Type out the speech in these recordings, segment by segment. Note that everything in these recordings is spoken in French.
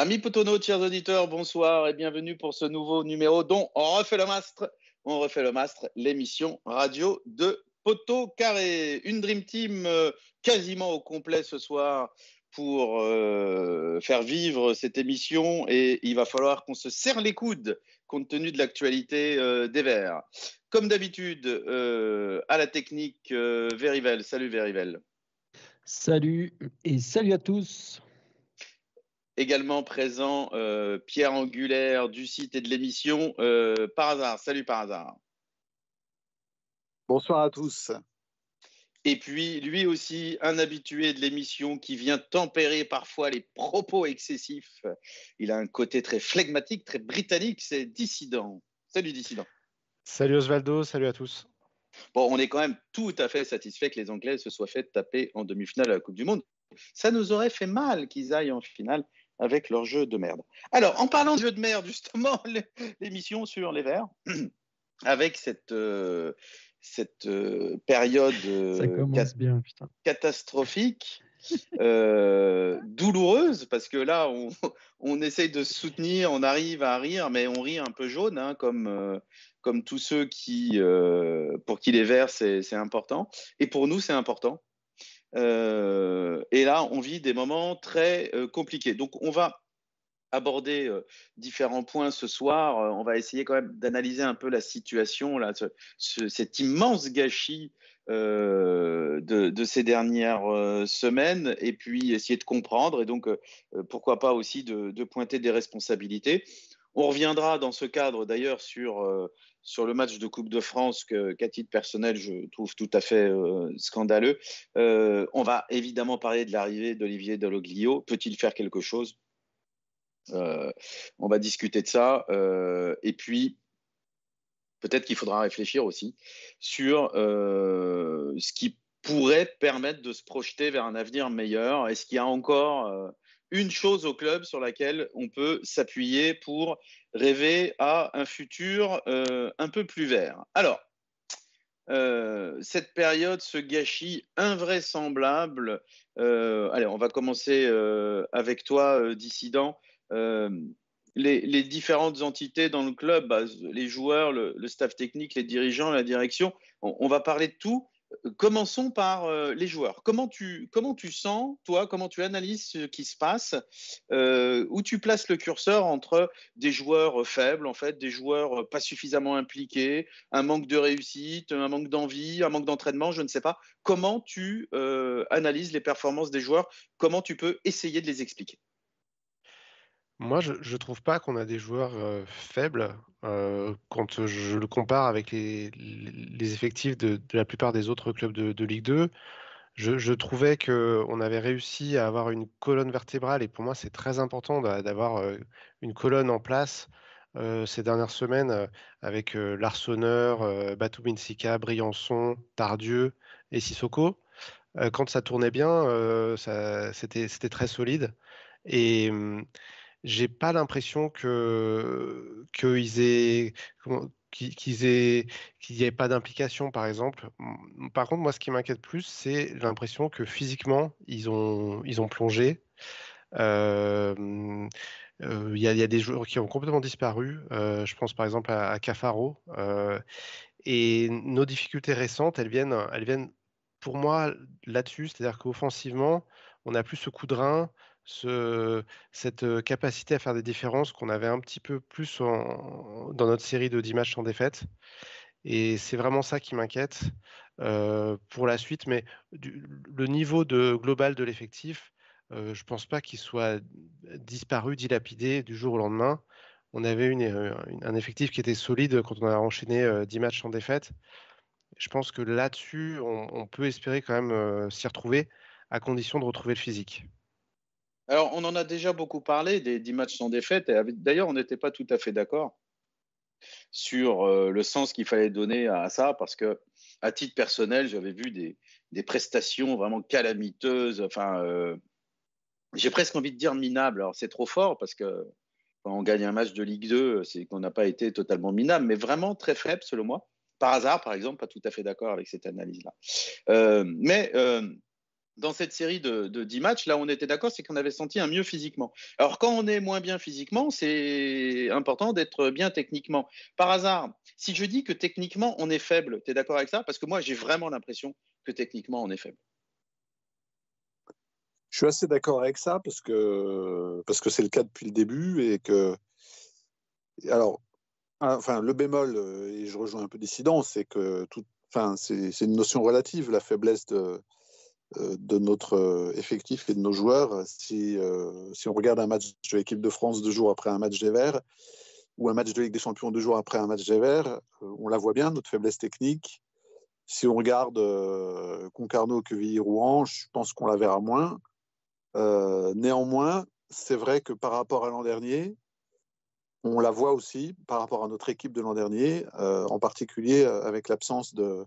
Amis Potono, chers auditeurs, bonsoir et bienvenue pour ce nouveau numéro dont on refait le mastre. On refait le mastre, l'émission radio de Poto Carré. Une Dream Team euh, quasiment au complet ce soir pour euh, faire vivre cette émission et il va falloir qu'on se serre les coudes compte tenu de l'actualité euh, des Verts. Comme d'habitude, à la technique, Verivel. Salut Verivel. Salut et salut à tous. Également présent euh, Pierre Angulaire du site et de l'émission euh, Par hasard. Salut Par hasard. Bonsoir à tous. Et puis, lui aussi, un habitué de l'émission qui vient tempérer parfois les propos excessifs. Il a un côté très flegmatique, très britannique, c'est Dissident. Salut Dissident. Salut Osvaldo, salut à tous. Bon, on est quand même tout à fait satisfait que les Anglais se soient fait taper en demi-finale à la Coupe du Monde. Ça nous aurait fait mal qu'ils aillent en finale avec leur jeu de merde. Alors, en parlant de jeu de merde, justement, l'émission sur les Verts, avec cette, euh, cette euh, période euh, catastrophique, douloureuse, parce que là, on, on, essaye de se soutenir, on arrive à rire, mais on rit un peu jaune, hein, comme, comme tous ceux qui, pour qui les Verts, c'est important. Et pour nous, c'est important. Euh, et là, on vit des moments très euh, compliqués. Donc, on va aborder euh, différents points ce soir. on va essayer quand même d'analyser un peu la situation, là, cet immense gâchis de, ces dernières semaines, et puis essayer de comprendre, et donc pourquoi pas aussi de, pointer des responsabilités. On reviendra dans ce cadre d'ailleurs sur sur le match de Coupe de France qu'à titre personnel, je trouve tout à fait euh, scandaleux. Euh, on va évidemment parler de l'arrivée d'Olivier Dalloglio. Peut-il faire quelque chose? Euh, On va discuter de ça. et puis, peut-être qu'il faudra réfléchir aussi sur ce qui pourrait permettre de se projeter vers un avenir meilleur. Est-ce qu'il y a encore une chose au club sur laquelle on peut s'appuyer pour rêver à un futur euh, un peu plus vert. Alors, euh, cette période, ce gâchis invraisemblable, euh, allez, on va commencer avec toi, dissident. Les, différentes entités dans le club, bah, les joueurs, le, staff technique, les dirigeants, la direction, on va parler de tout. Commençons par euh, les joueurs. Comment tu, comment tu sens, toi, comment tu analyses ce qui se passe, euh, où tu places le curseur entre des joueurs faibles, en fait, des joueurs pas suffisamment impliqués, un manque de réussite, un manque d'envie, un manque d'entraînement, je ne sais pas. Comment tu euh, analyses les performances des joueurs? Comment tu peux essayer de les expliquer? Moi, je ne trouve pas qu'on a des joueurs faibles quand je le compare avec les, effectifs de, la plupart des autres clubs de, Ligue 2. Je, trouvais qu'on avait réussi à avoir une colonne vertébrale et pour moi, c'est très important d'avoir une colonne en place ces dernières semaines avec l'Arseneur, Batou Binsika, Briançon, Tardieu et Sissoko. quand ça tournait bien, c'était très solide. Et j'ai pas l'impression que qu'ils aient qu'ils aient qu'il n'y ait pas d'implication par exemple. Par contre, moi, ce qui m'inquiète plus, c'est l'impression que physiquement, ils ont ils ont plongé. Il y, a des joueurs qui ont complètement disparu. je pense par exemple à, Cafaro. et nos difficultés récentes, elles viennent, elles viennent pour moi là-dessus, c'est-à-dire qu'offensivement, on n'a plus ce coup de rein, cette capacité à faire des différences qu'on avait un petit peu plus dans notre série de 10 matchs sans défaite. Et c'est vraiment ça qui m'inquiète pour la suite. Mais le niveau global de l'effectif, je ne pense pas qu'il soit disparu, dilapidé du jour au lendemain. On avait un effectif qui était solide quand on a enchaîné 10 matchs sans défaite. Je pense que là-dessus, on, peut espérer quand même s'y retrouver, à condition de retrouver le physique. Alors, on en a déjà beaucoup parlé des 10 matchs sans défaite. D'ailleurs, on n'était pas tout à fait d'accord sur euh, le sens qu'il fallait donner à, ça, parce que, à titre personnel, j'avais vu des, prestations vraiment calamiteuses. Enfin, euh, j'ai presque envie de dire minables. Alors, c'est trop fort parce que quand on gagne un match de Ligue 2, c'est qu'on n'a pas été totalement minable, mais vraiment très faible, selon moi. Par hasard, par exemple, pas tout à fait d'accord avec cette analyse-là. Euh, mais dans cette série de, de 10 matchs, là, on était d'accord, c'est qu'on avait senti un mieux physiquement. Alors, quand on est moins bien physiquement, c'est important d'être bien techniquement. Par hasard, si je dis que techniquement, on est faible, tu es d'accord avec ça? Parce que moi, j'ai vraiment l'impression que techniquement, on est faible. Je suis assez d'accord avec ça parce que parce que c'est le cas depuis le début et que alors enfin le bémol et je rejoins un peu dissident c'est que tout enfin c'est une notion relative la faiblesse de de notre effectif et de nos joueurs. Si, si on regarde un match de l'équipe de France deux jours après un match des Verts ou un match de Ligue des Champions deux jours après un match des Verts, on la voit bien, notre faiblesse technique. Si on regarde Concarneau, Quevilly, Rouen, je pense qu'on la verra moins. Euh, néanmoins, c'est vrai que par rapport à l'an dernier, on la voit aussi par rapport à notre équipe de l'an dernier, euh, en particulier euh, avec l'absence de,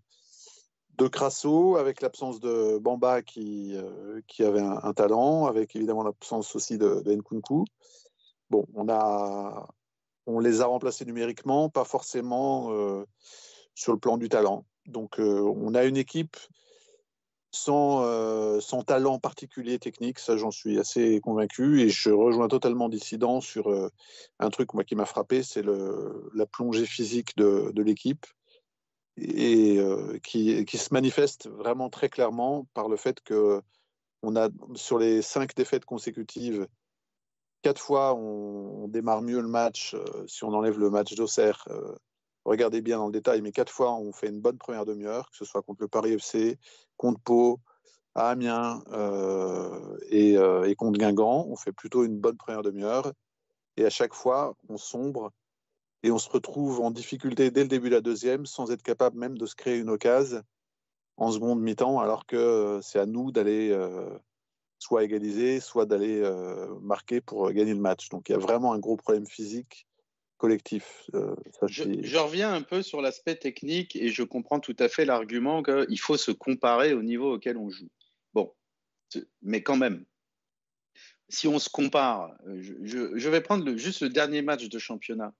de Crasso, avec l'absence de Bamba qui, qui avait un, talent, avec évidemment l'absence aussi de, Nkunku. Bon, on, les a remplacés numériquement, pas forcément sur le plan du talent. Donc on a une équipe sans, euh, talent particulier technique, ça j'en suis assez convaincu et je rejoins totalement dissident sur euh, un truc moi, qui m'a frappé, c'est la plongée physique de l'équipe et euh, qui, se manifeste vraiment très clairement par le fait que on a sur les cinq défaites consécutives, quatre fois on, démarre mieux le match si on enlève le match d'Auxerre regardez bien dans le détail, mais quatre fois, on fait une bonne première demi-heure, que ce soit contre le Paris FC, contre Pau, à Amiens euh, euh, et, contre Guingamp. On fait plutôt une bonne première demi-heure. Et à chaque fois, on sombre et on se retrouve en difficulté dès le début de la deuxième, sans être capable même de se créer une occasion en seconde mi-temps, alors que euh, c'est à nous d'aller euh, soit égaliser, soit d'aller euh, marquer pour gagner le match. Donc il y a vraiment un gros problème physique collectif. Euh, je, je, reviens un peu sur l'aspect technique et je comprends tout à fait l'argument qu'il faut se comparer au niveau auquel on joue. Bon, mais quand même, si on se compare, je, je vais prendre le, juste le dernier match de championnat.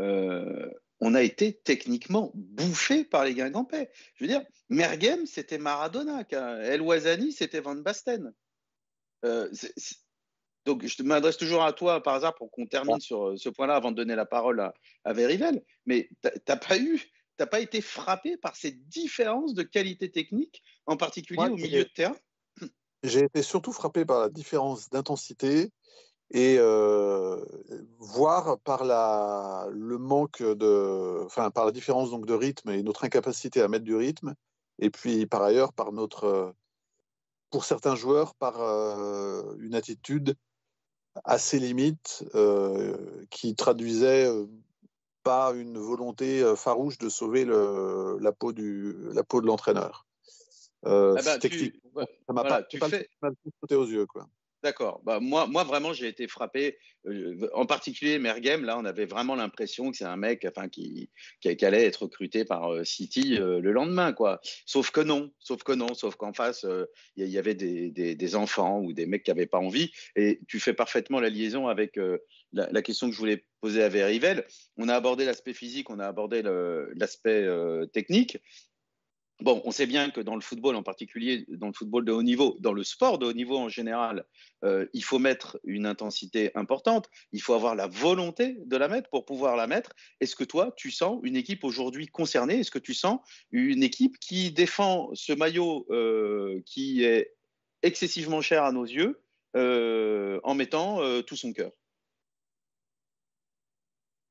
Euh, on a été techniquement bouffé par les Guingampais. Je veux dire, Mergem, c'était Maradona. El Ouazani, c'était Van Basten. Euh, donc, je m'adresse toujours à toi par hasard pour qu'on termine sur euh, ce point-là avant de donner la parole à, à Verivel. Mais tu n'as pas eu, t'as pas été frappé par ces différences de qualité technique, en particulier au milieu de terrain? J'ai été surtout frappé par la différence d'intensité et euh, voir par la, le manque de, enfin par la différence donc de rythme et notre incapacité à mettre du rythme, et puis par ailleurs par notre, pour certains joueurs, par euh, une attitude assez limite euh, qui traduisait euh, pas une volonté euh, farouche de sauver le, la, peau du, la peau de l'entraîneur. Euh, ah bah, tu, ouais, ça m'a voilà, pas, pas fais... sauté aux yeux. Quoi. D'accord. Bah, moi, moi, vraiment, j'ai été frappé. Euh, en particulier, Mergem, là, on avait vraiment l'impression que c'est un mec enfin, qui, allait être recruté par euh, City euh, le lendemain. Quoi. Sauf que non. Sauf que non. Sauf qu'en face, il y, avait des, enfants ou des mecs qui n'avaient pas envie. Et tu fais parfaitement la liaison avec la, la, question que je voulais poser à Verivel. On a abordé l'aspect physique, on a abordé l'aspect technique. Bon, on sait bien que dans le football, en particulier dans le football de haut niveau, dans le sport de haut niveau en général, euh, il faut mettre une intensité importante, il faut avoir la volonté de la mettre pour pouvoir la mettre. Est-ce que toi, tu sens une équipe aujourd'hui concernée? Est-ce que tu sens une équipe qui défend ce maillot euh, qui est excessivement cher à nos yeux euh, en mettant tout son cœur?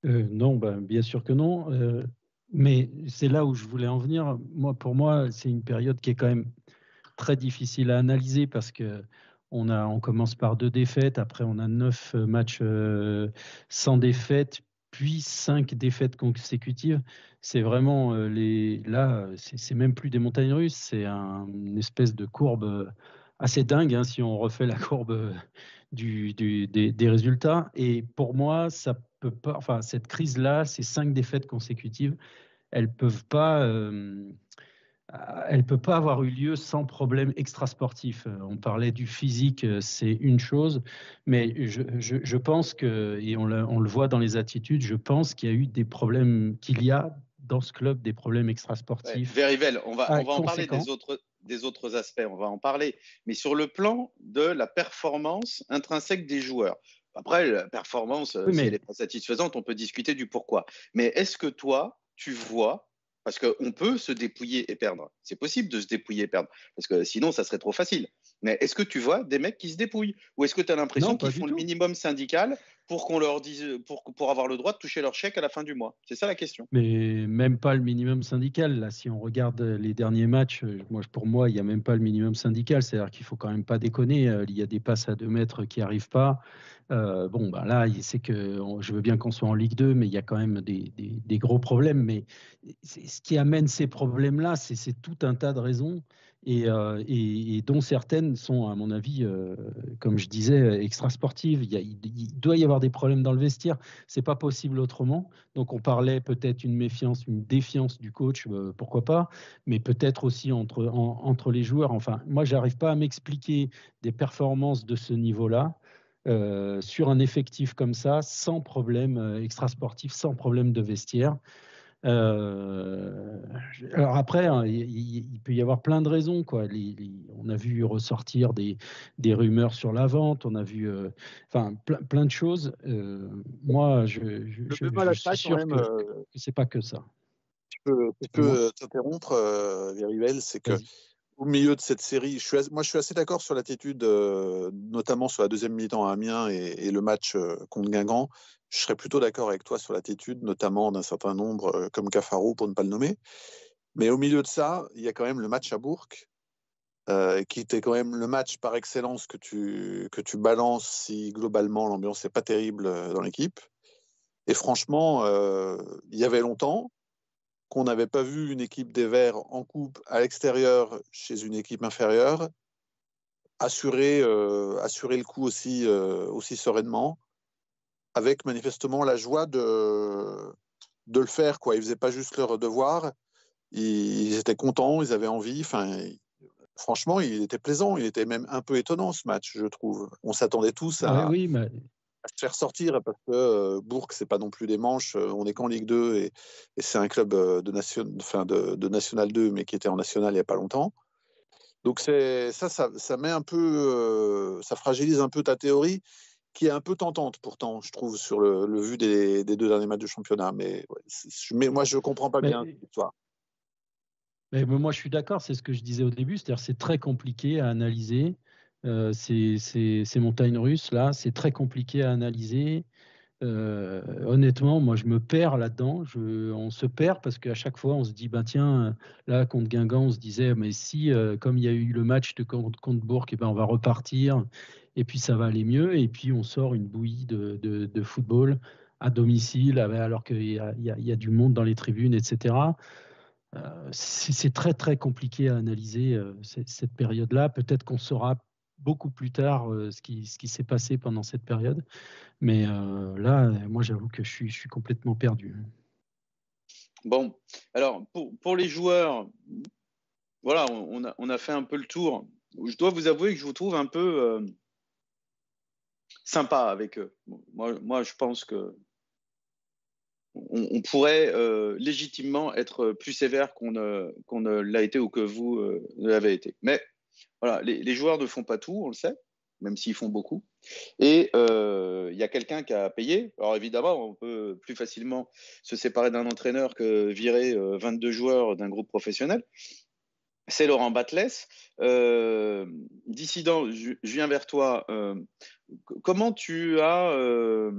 Non, ben, bien sûr que non. Euh, mais c'est là où je voulais en venir. Moi, pour moi, c'est une période qui est quand même très difficile à analyser parce que on, a, on commence par deux défaites, après on a neuf matchs euh, sans défaite, puis cinq défaites consécutives. C'est vraiment euh, les là, c'est même plus des montagnes russes, c'est un, une espèce de courbe assez dingue hein, si on refait la courbe des, des, résultats. Et pour moi, ça peut pas, enfin cette crise là, ces cinq défaites consécutives, elles peuvent pas. Euh, elle peut pas avoir eu lieu sans problème extrasportif. On parlait du physique, c'est une chose, mais je, je, je pense que, et on, on, le voit dans les attitudes, je pense qu'il y a eu des problèmes, qu'il y a dans ce club des problèmes extrasportifs. Ouais, Verivel, on va, on va en parler des autres, des autres aspects, on va en parler, mais sur le plan de la performance intrinsèque des joueurs. Après, la performance, si elle n'est pas satisfaisante, on peut discuter du pourquoi. Mais est-ce que toi, tu vois parce qu'on peut se dépouiller et perdre. C'est possible de se dépouiller et perdre. Parce que sinon, ça serait trop facile. Mais est-ce que tu vois des mecs qui se dépouillent? Ou est-ce que tu as l'impression qu'ils font le minimum syndical pour qu'on leur dise, pour, pour avoir le droit de toucher leur chèque à la fin du mois? C'est ça la question. Mais même pas le minimum syndical. Là, si on regarde les derniers matchs, euh, moi, pour moi, il n'y a même pas le minimum syndical. C'est-à-dire qu'il faut quand même pas déconner. Euh, il y a des passes à deux mètres qui n'arrivent pas. Euh, bon, bah là, c'est que je veux bien qu'on soit en Ligue 2, mais il y a quand même des, des gros problèmes. Mais ce qui amène ces problèmes-là, c'est tout un tas de raisons. Euh, et, dont certaines sont, à mon avis, euh, comme je disais, extra-sportives. Il, doit y avoir des problèmes dans le vestiaire. C'est pas possible autrement. Donc, on parlait peut-être une méfiance, une défiance du coach, euh, pourquoi pas, mais peut-être aussi entre, entre les joueurs. Enfin, moi, j'arrive pas à m'expliquer des performances de ce niveau-là. sur un effectif comme ça, sans problème extra-sportif, sans problème de vestiaire. Euh, alors après, hein, il, peut y avoir plein de raisons. Quoi. on a vu ressortir des, des, rumeurs sur la vente, on a vu euh, enfin, plein, de choses. Euh, moi, je, je, je, je suis sûr même, que, c'est pas que ça. Je peux, peux t'interrompre, Virivel, c'est que au milieu de cette série, je suis, moi je suis assez d'accord sur l'attitude, notamment sur la deuxième mi-temps à Amiens et, le match contre Guingamp je serais plutôt d'accord avec toi sur l'attitude, notamment d'un certain nombre euh, comme Cafaro, pour ne pas le nommer. Mais au milieu de ça, il y a quand même le match à Bourg, euh, qui était quand même le match par excellence que tu, balances si globalement l'ambiance n'est pas terrible euh, dans l'équipe. Et franchement, il y avait longtemps qu'on n'avait pas vu une équipe des Verts en coupe à l'extérieur chez une équipe inférieure assurer, assurer le coup aussi, aussi sereinement avec manifestement la joie de, de le faire. Quoi. Ils ne faisaient pas juste leur devoir, ils, étaient contents, ils avaient envie. Enfin, franchement, il était plaisant, il était même un peu étonnant ce match, je trouve. On s'attendait tous à, oui, mais... se faire sortir parce que euh, Bourg, c'est pas non plus des manches. Euh, on est qu'en Ligue 2 et, et c'est un club euh, de, nation, enfin de, de, National 2, mais qui était en National il n'y a pas longtemps. Donc c'est ça, ça, ça, met un peu, euh, ça fragilise un peu ta théorie qui est un peu tentante pourtant, je trouve, sur le, vu des, deux derniers matchs de championnat. Mais, mais moi, je ne comprends pas bien l'histoire. Mais moi, je suis d'accord, c'est ce que je disais au début, c'est-à-dire c'est très compliqué à analyser. Euh, ces, montagnes russes, là, c'est très compliqué à analyser. Euh, honnêtement, moi, je me perds là-dedans. on se perd parce qu'à chaque fois, on se dit, ben tiens, là, contre Guingamp, on se disait, mais si, euh, comme il y a eu le match de contre, Bourg, eh ben, on va repartir et puis ça va aller mieux, et puis on sort une bouillie de, football à domicile, alors qu'il y, a du monde dans les tribunes, etc. C'est très très compliqué à analyser cette, période-là. Peut-être qu'on saura beaucoup plus tard euh, ce qui, s'est passé pendant cette période. Mais là, moi, j'avoue que je suis, complètement perdu. Bon, alors pour, les joueurs, voilà, on a, fait un peu le tour. Je dois vous avouer que je vous trouve un peu sympa avec eux. Moi, moi je pense que on, pourrait euh, légitimement être plus sévère qu'on ne, l'a été ou que vous euh, l'avez été. Mais voilà, les, joueurs ne font pas tout, on le sait, même s'ils font beaucoup. Et euh, il y a quelqu'un qui a payé. Alors évidemment, on peut plus facilement se séparer d'un entraîneur que virer 22 joueurs d'un groupe professionnel c'est Laurent Batles. Euh, dissident, je, viens vers toi. Euh, comment tu as, euh,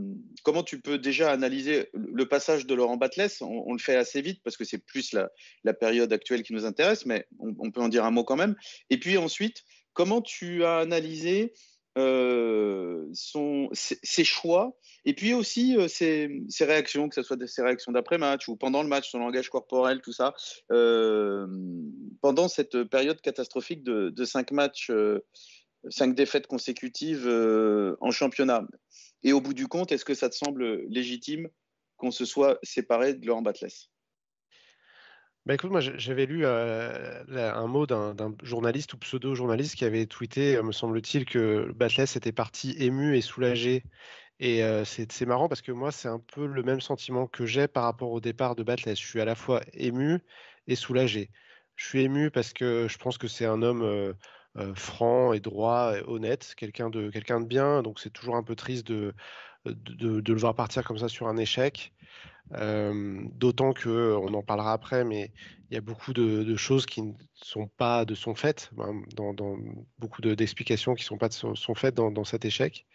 comment tu peux déjà analyser le passage de Laurent Batles? On, le fait assez vite parce que c'est plus la, période actuelle qui nous intéresse, mais on, peut en dire un mot quand même. Et puis ensuite, comment tu as analysé euh, ses, choix et puis aussi euh, ses, réactions, que ce soit ses réactions d'après-match ou pendant le match, son langage corporel, tout ça, euh, pendant cette période catastrophique de, de cinq matchs, cinq défaites consécutives en championnat. Et au bout du compte, est-ce que ça te semble légitime qu'on se soit séparé de Laurent Batles? Bah écoute, moi j'avais lu un mot d'un journaliste ou pseudo-journaliste qui avait tweeté, me semble-t-il, que Batles était parti ému et soulagé. Et c'est marrant parce que moi, c'est un peu le même sentiment que j'ai par rapport au départ de Batles. Je suis à la fois ému et soulagé. je suis ému parce que je pense que c'est un homme franc et droit, et honnête, quelqu'un de, de bien. Donc c'est toujours un peu triste de, de, le voir partir comme ça sur un échec. D'autant que, on en parlera après, mais il y a beaucoup de, choses qui ne sont pas de son fait, hein, dans, beaucoup d'explications qui ne sont pas de son, fait dans, cet échec.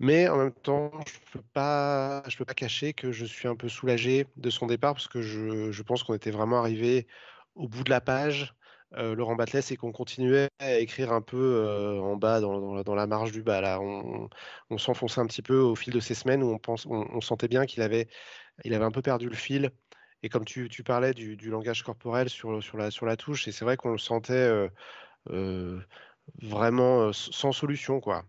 Mais en même temps, je ne peux, pas, cacher que je suis un peu soulagé de son départ parce que je pense qu'on était vraiment arrivé au bout de la page Laurent Batles et qu'on continuait à écrire un peu en bas, dans, la marge du bas. Là. On, s'enfonçait un petit peu au fil de ces semaines où on, sentait bien qu'il avait, un peu perdu le fil. Et comme tu, parlais du, langage corporel sur, la, touche, c'est vrai qu'on le sentait vraiment sans solution. Quoi.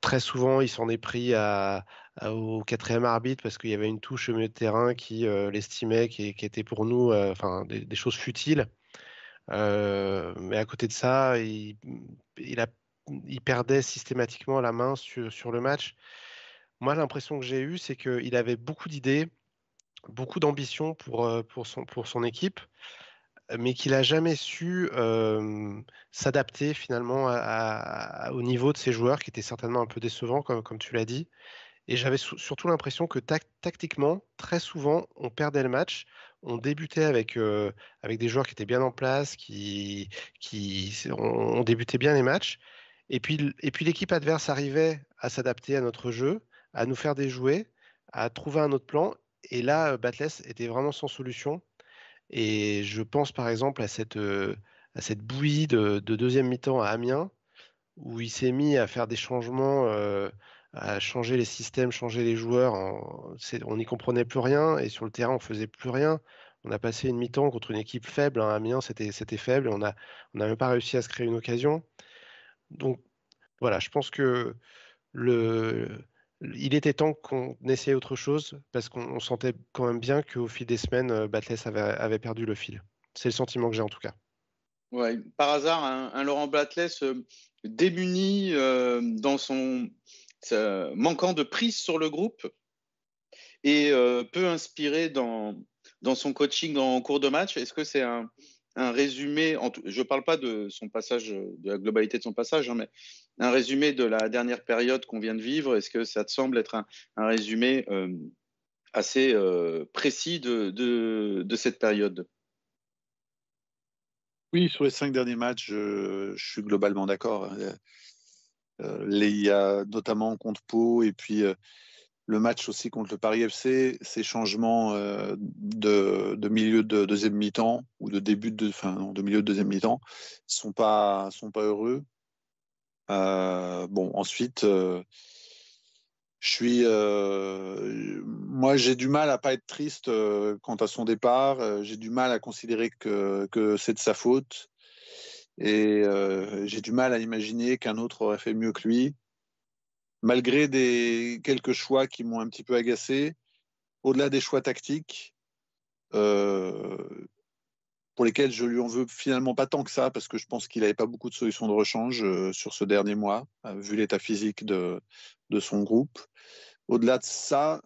très souvent, il s'en est pris à, au quatrième arbitre parce qu'il y avait une touche au milieu de terrain qui euh, l'estimait, qui, était pour nous euh, des, choses futiles. Euh, mais à côté de ça, il, perdait systématiquement la main sur, sur le match. Moi, l'impression que j'ai eue, c'est qu'il avait beaucoup d'idées, beaucoup d'ambition pour, pour, son, pour son équipe mais qu'il n'a jamais su s'adapter finalement au niveau de ses joueurs, qui était certainement un peu décevant, comme, comme tu l'as dit. Et j'avais surtout l'impression que tactiquement, très souvent, on perdait le match. On débutait avec, avec des joueurs qui étaient bien en place, qui, qui on, débutait bien les matchs. Et puis, et puis l'équipe adverse arrivait à s'adapter à notre jeu, à nous faire des jouets, à trouver un autre plan. Et là, Batless était vraiment sans solution. Et je pense par exemple à cette, à cette bouillie de, deuxième mi-temps à Amiens, où il s'est mis à faire des changements, à changer les systèmes, changer les joueurs. on n'y comprenait plus rien et sur le terrain, on faisait plus rien. On a passé une mi-temps contre une équipe faible. Hein, Amiens, c'était faible et on n'a on même pas réussi à se créer une occasion. Donc voilà, je pense que le, il était temps qu'on essaye autre chose parce qu'on sentait quand même bien qu'au fil des semaines, euh, Batless avait, perdu le fil. C'est le sentiment que j'ai en tout cas. Ouais, par hasard, un, Laurent Batless euh, démuni euh, dans son manquant de prise sur le groupe et peu inspiré dans, son coaching en cours de match. Est-ce que c'est un, résumé, je ne parle pas de son passage, de la globalité de son passage, hein, mais un résumé de la dernière période qu'on vient de vivre? Est-ce que ça te semble être un, résumé euh, assez euh, précis de, cette période? Oui, sur les cinq derniers matchs, je, suis globalement d'accord. Euh, il y a notamment contre Pau et puis le match aussi contre le Paris FC, ces changements euh, de, milieu de deuxième mi-temps ou de début de, fin, de milieu de deuxième mi-temps sont pas sont pas heureux. Euh, bon, ensuite, euh, je suis, moi, j'ai du mal à pas être triste quant à son départ. j'ai du mal à considérer que, que c'est de sa faute et j'ai du mal à imaginer qu'un autre aurait fait mieux que lui malgré des, quelques choix qui m'ont un petit peu agacé, au-delà des choix tactiques, euh, pour lesquels je lui en veux finalement pas tant que ça, parce que je pense qu'il n'avait pas beaucoup de solutions de rechange euh, sur ce dernier mois, euh, vu l'état physique de, de, son groupe. Au-delà de ça,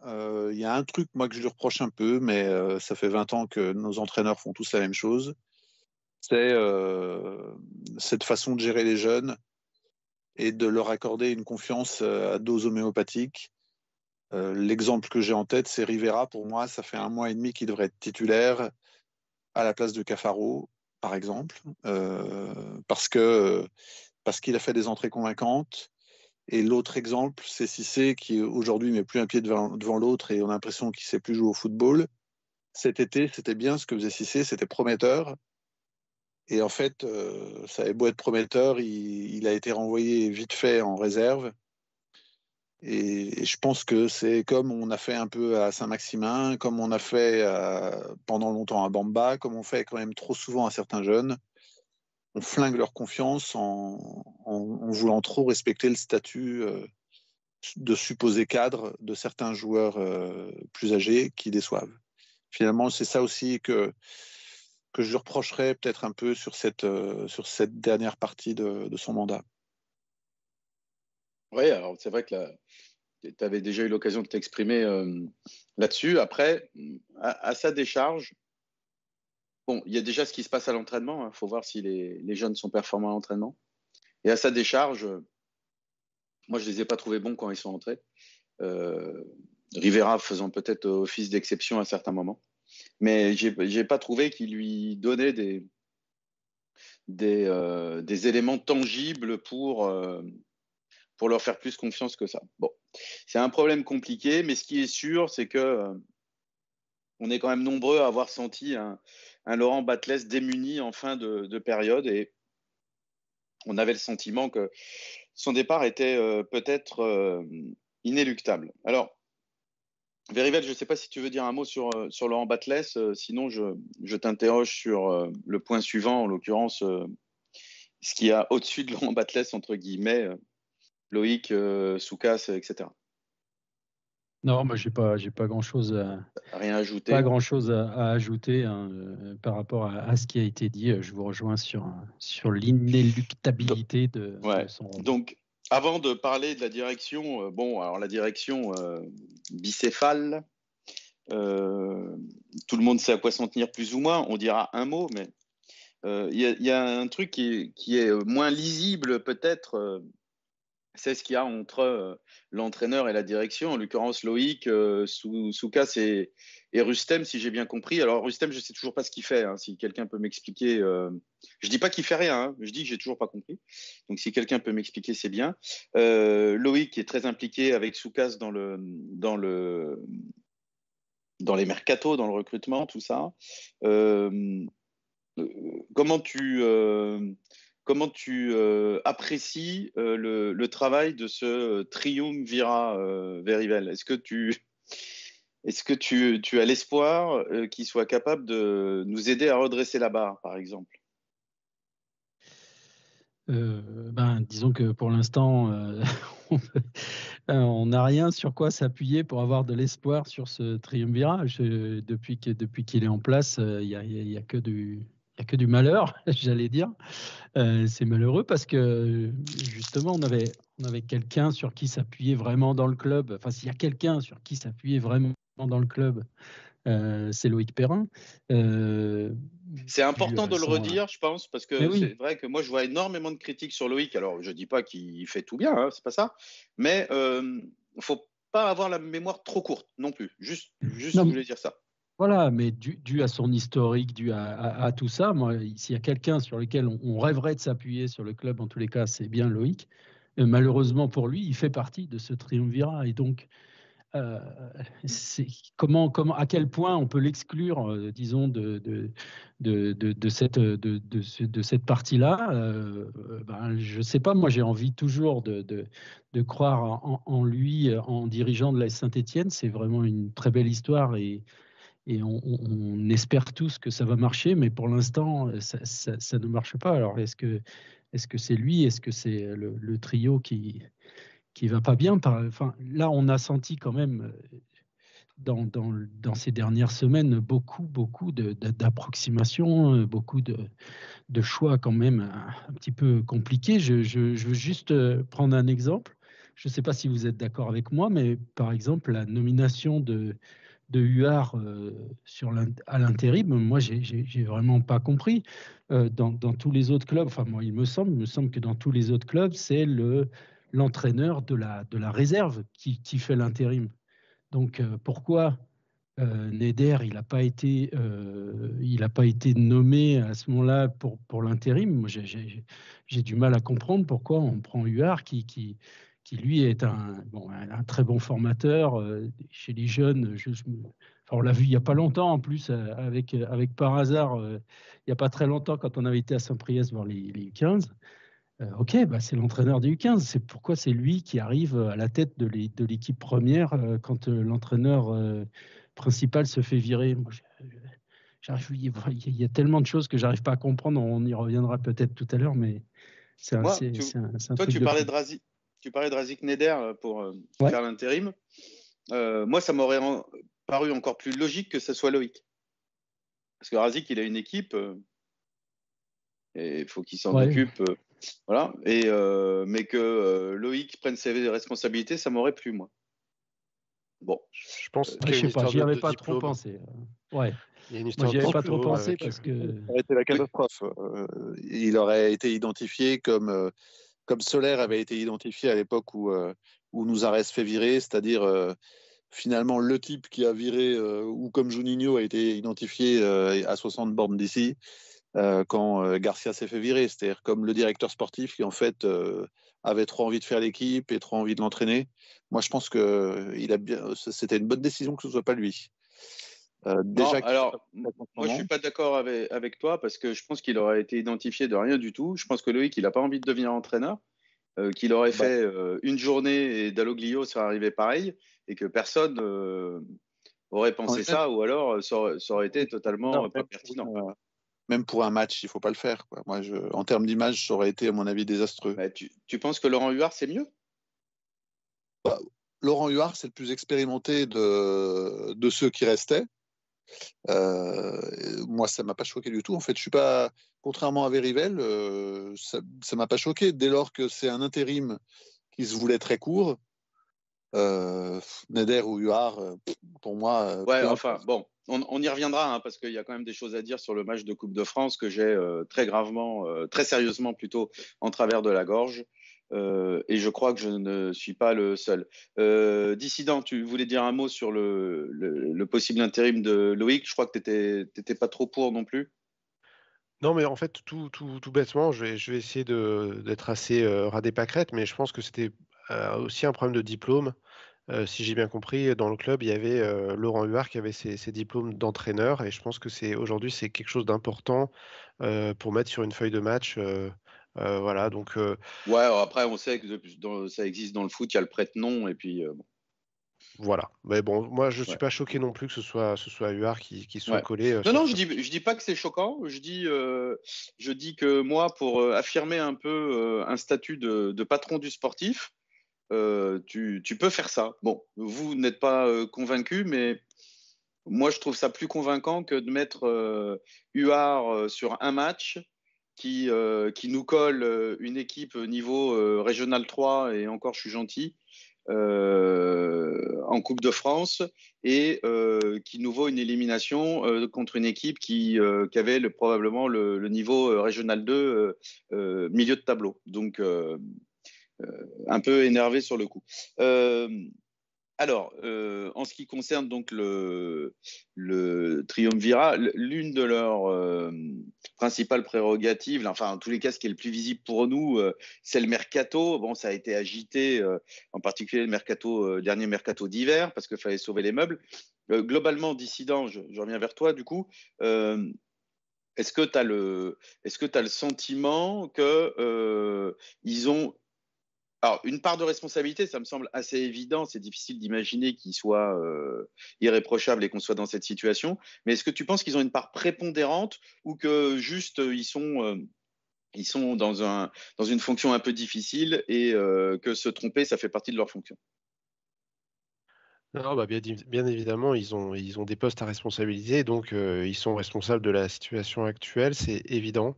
il y a un truc, moi, que je lui reproche un peu, mais ça fait 20 ans que nos entraîneurs font tous la même chose. C'est cette façon de gérer les jeunes et de leur accorder une confiance euh, à dose homéopathique. Euh, l'exemple que j'ai en tête, c'est Rivera. Pour moi, ça fait un mois et demi qu'il devrait être titulaire à la place de Cafaro, par exemple, euh, parce que parce qu'il a fait des entrées convaincantes. Et l'autre exemple, c'est Cissé qui aujourd'hui met plus un pied devant, devant l'autre et on a l'impression qu'il ne sait plus jouer au football. Cet été, c'était bien ce que faisait Cissé, c'était prometteur. Et en fait, euh, ça avait beau être prometteur, il, a été renvoyé vite fait en réserve. Et, je pense que c'est comme on a fait un peu à Saint-Maximin, comme on a fait pendant longtemps à Bamba, comme on fait quand même trop souvent à certains jeunes. On flingue leur confiance en, voulant trop respecter le statut euh, de supposé cadre de certains joueurs euh, plus âgés qui déçoivent. Finalement, c'est ça aussi que que je reprocherais peut-être un peu sur cette, euh, dernière partie de, son mandat. Oui, alors c'est vrai que tu avais déjà eu l'occasion de t'exprimer euh, là-dessus. Après, à, sa décharge, bon, il y a déjà ce qui se passe à l'entraînement. Il hein. faut voir si les, les, jeunes sont performants à l'entraînement. Et à sa décharge, moi, je ne les ai pas trouvés bons quand ils sont entrés. Euh, Rivera faisant peut-être office d'exception à certains moments. Mais je n'ai pas trouvé qu'il lui donnait des, des, euh, éléments tangibles pour, euh, pour leur faire plus confiance que ça. Bon, c'est un problème compliqué, mais ce qui est sûr, c'est que euh, on est quand même nombreux à avoir senti un, Laurent Batles démuni en fin de, de, période et on avait le sentiment que son départ était peut-être inéluctable. Alors, Verivel, je ne sais pas si tu veux dire un mot sur, euh, sur Laurent Batles, sinon je, je t'interroge sur le point suivant, en l'occurrence, ce qu'il y a au-dessus de Laurent Batles, entre guillemets, Loïc, Soukas, etc. Non, moi j'ai pas, j'ai pas grand chose à rien ajouter. Pas grand chose à, ajouter hein, par rapport à, ce qui a été dit. Je vous rejoins sur sur l'inéluctabilité de, son. Donc, avant de parler de la direction, bon, alors la direction bicéphale, tout le monde sait à quoi s'en tenir plus ou moins. On dira un mot, mais il y, a un truc qui est moins lisible peut-être c'est ce qu'il y a entre euh, l'entraîneur et la direction, en l'occurrence Loïc, euh, Soukas et, Rustem, si j'ai bien compris. Alors Rustem, je sais toujours pas ce qu'il fait, hein, si quelqu'un peut m'expliquer. Euh... Je ne dis pas qu'il fait rien, hein, je dis que j'ai toujours pas compris. Donc si quelqu'un peut m'expliquer, c'est bien. Euh, Loïc est très impliqué avec Soukas dans, le, dans, le, dans les mercatos, dans le recrutement, tout ça. Euh, comment tu comment tu euh, apprécies euh, le, travail de ce triumvirat euh, Verivel Est-ce que tu, est-ce que tu, as l'espoir qu'il soit capable de nous aider à redresser la barre, par exemple? Ben, disons que pour l'instant, on n'a rien sur quoi s'appuyer pour avoir de l'espoir sur ce triumvirat. depuis qu'il est en place, il n'y a, que du, malheur, j'allais dire. Euh, c'est malheureux parce que justement, on avait, on avait quelqu'un sur qui s'appuyer vraiment dans le club. Enfin, s'il y a quelqu'un sur qui s'appuyer vraiment dans le club, euh, c'est Loïc Perrin. Euh, c'est important de le redire, je pense, parce que c'est vrai que moi, je vois énormément de critiques sur Loïc. Alors, je ne dis pas qu'il fait tout bien, hein, c'est pas ça, mais il ne faut pas avoir la mémoire trop courte non plus. Juste, juste je voulais dire ça. Voilà, mais dû, à son historique, dû à, tout ça, moi, s'il y a quelqu'un sur lequel on, rêverait de s'appuyer sur le club, en tous les cas, c'est bien Loïc. Euh, malheureusement pour lui, il fait partie de ce triumvirat. Et donc, euh, comment, comment, à quel point on peut l'exclure, euh, disons, de, cette, partie-là ben, Je ne sais pas, moi j'ai envie toujours de, croire en, lui en dirigeant de la Saint-Etienne. C'est vraiment une très belle histoire et on, espère tous que ça va marcher, mais pour l'instant, ça, ne marche pas. Alors, est-ce que c'est lui? Est-ce que c'est le, trio qui qui va pas bien enfin, Là, on a senti quand même dans, dans, dans ces dernières semaines beaucoup beaucoup d'approximations, beaucoup de, de, choix quand même un, petit peu compliqués. Je, je, veux juste prendre un exemple. Je ne sais pas si vous êtes d'accord avec moi, mais par exemple, la nomination de de Huard euh, sur à l'intérim, moi, j'ai vraiment pas compris. Euh, dans, tous les autres clubs, enfin, moi, il me semble, il me semble que dans tous les autres clubs, c'est le l'entraîneur de la, de la réserve qui, qui fait l'intérim. Donc, euh, pourquoi Neder, il n'a pas été, a pas été nommé à ce moment-là pour, pour l'intérim? J'ai du mal à comprendre pourquoi on prend Huard qui, qui, qui lui est un, bon, un, très bon formateur euh, chez les jeunes. Je, on l'a vu il n'y a pas longtemps en plus, euh, avec, euh, avec par hasard, il n'y a pas très longtemps quand on avait été à Saint-Priest voir les, les U15. Ok, bah c'est l'entraîneur des U15. C'est pourquoi c'est lui qui arrive à la tête de l'équipe première quand l'entraîneur principal se fait virer. Moi, il y a tellement de choses que j'arrive pas à comprendre. On y reviendra peut-être tout à l'heure, mais c'est un, un, Toi, tu parlais de Razi tu parlais de Razik Neder euh, pour euh, faire l'intérim. Euh, moi, ça m'aurait paru encore plus logique que ce soit Loïc. Parce que Razik, il a une équipe et il faut qu'il s'en occupe. Voilà. Et, mais que Loïc prenne ses responsabilités, ça m'aurait plu, moi. Bon, je pense. je sais pas, j'y avais pas trop pensé. Ouais. Il y a une histoire Moi, j'y avais pas trop pensé parce que. Ça aurait été la catastrophe. il aurait été identifié comme comme Solaire avait été identifié à l'époque où où nous Arès fait virer, c'est-à-dire finalement le type qui a viré, ou comme Juninho a été identifié à 60 bornes d'ici, quand Garcia s'est fait virer, c'est-à-dire comme le directeur sportif qui en fait avait trop envie de faire l'équipe et trop envie de l'entraîner. Moi, je pense que il a bien, c'était une bonne décision que ce soit pas lui. déjà alors, moi, je suis pas d'accord avec, avec, toi parce que je pense qu'il aurait été identifié de rien du tout. Je pense que Loïc, il n'a pas envie de devenir entraîneur. Euh, qu'il aurait bah. fait euh, une journée et Dalloglio serait arrivé pareil et que personne euh, aurait pensé ça ou alors ça aurait, été totalement pas pertinent. Même pour un match, il ne faut pas le faire. Moi, en termes d'image, ça aurait été, à mon avis, désastreux. Bah, tu, penses que Laurent Huard, c'est mieux? Bah, Laurent Huard, c'est le plus expérimenté de, de ceux qui restaient. moi, ça m'a pas choqué du tout. En fait, je suis pas, contrairement à Verivel, euh, ça ne m'a pas choqué. Dès lors que c'est un intérim qui se voulait très court, euh, Neder ou Huard, euh, pour moi. ouais, enfin, bon, on, y reviendra hein, parce qu'il y a quand même des choses à dire sur le match de Coupe de France que j'ai très gravement, très sérieusement plutôt, en travers de la gorge. et je crois que je ne suis pas le seul. Dissident, tu voulais dire un mot sur le, le possible intérim de Loïc? Je crois que tu n'étais pas trop pour non plus. Non, mais en fait, tout, tout, tout bêtement, je vais, je vais essayer d'être assez euh, radé pâquerette, mais je pense que c'était euh, aussi un problème de diplôme. Euh, si j'ai bien compris, dans le club, il y avait Laurent Huard qui avait ses, diplômes d'entraîneur, et je pense que c'est aujourd'hui c'est quelque chose d'important pour mettre sur une feuille de match. voilà, donc. Ouais, après on sait que ça existe dans le foot, il y a le prête-nom, et puis voilà. Mais bon, moi, je ne suis pas choqué non plus que ce soit, ce soit Huard qui, qui soit collé. Non, non, je dis, je dis pas que c'est choquant. Je dis, euh, je dis que moi, pour affirmer un peu un statut de, de, patron du sportif, tu, tu, peux faire ça. Bon, vous n'êtes pas convaincu, mais moi, je trouve ça plus convaincant que de mettre Huard sur un match qui, qui nous colle une équipe niveau régional 3, et encore, je suis gentil euh, en Coupe de France et euh, qui nous vaut une élimination euh, contre une équipe qui, avait le, probablement le, le, niveau régional 2 milieu de tableau. Donc un peu énervé sur le coup. Alors, euh, en ce qui concerne donc le, le triumvirat, l'une de leurs euh, principales prérogatives, enfin en tous les cas, ce qui est le plus visible pour nous, euh, c'est le mercato. Bon, ça a été agité, en particulier le dernier mercato d'hiver, parce qu'il fallait sauver les meubles. globalement, dissident, je, je, reviens vers toi du coup. est-ce que tu as tu as le sentiment que ils ont alors, une part de responsabilité, ça me semble assez évident. C'est difficile d'imaginer qu'ils soient euh, irréprochables et qu'on soit dans cette situation. Mais est-ce que tu penses qu'ils ont une part prépondérante ou que juste euh, ils sont, euh, ils sont dans, un, dans une fonction un peu difficile et que se tromper, ça fait partie de leur fonction? Non, bah bien, bien, évidemment, ils ont, ils ont des postes à responsabiliser, donc ils sont responsables de la situation actuelle, c'est évident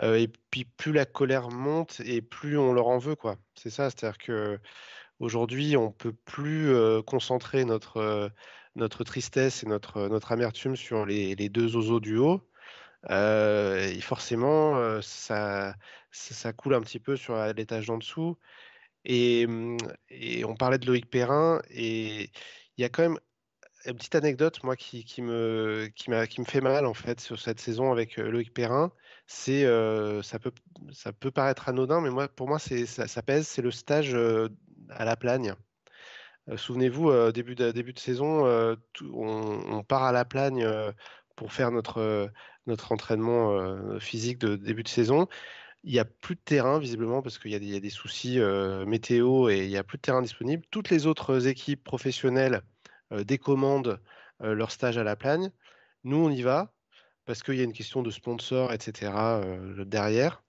et puis plus la colère monte et plus on leur en veut, quoi. C'est ça, c'est-à-dire que aujourd'hui, on peut plus concentrer notre, notre tristesse et notre, notre amertume sur les, deux oiseaux du haut. et forcément, ça, ça, coule un petit peu sur l'étage d'en dessous. Et, mmh, et, on parlait de Loïc Perrin, et il y a quand même une petite anecdote, moi, qui, qui, me, qui me fait mal, en fait, sur cette saison avec Loïc Perrin c'est ça peut ça peut paraître anodin, mais pour moi c'est ça, pèse. C'est le stage à la Plagne. Souvenez-vous, début de début de saison, on, part à la Plagne pour faire notre notre entraînement physique de début de saison. Il n'y a plus de terrain visiblement parce qu'il y, y, a des soucis météo et il n'y a plus de terrain disponible. Toutes les autres équipes professionnelles décommandent leur stage à la Plagne. Nous, on y va parce qu'il y a une question de sponsor, etc. derrière.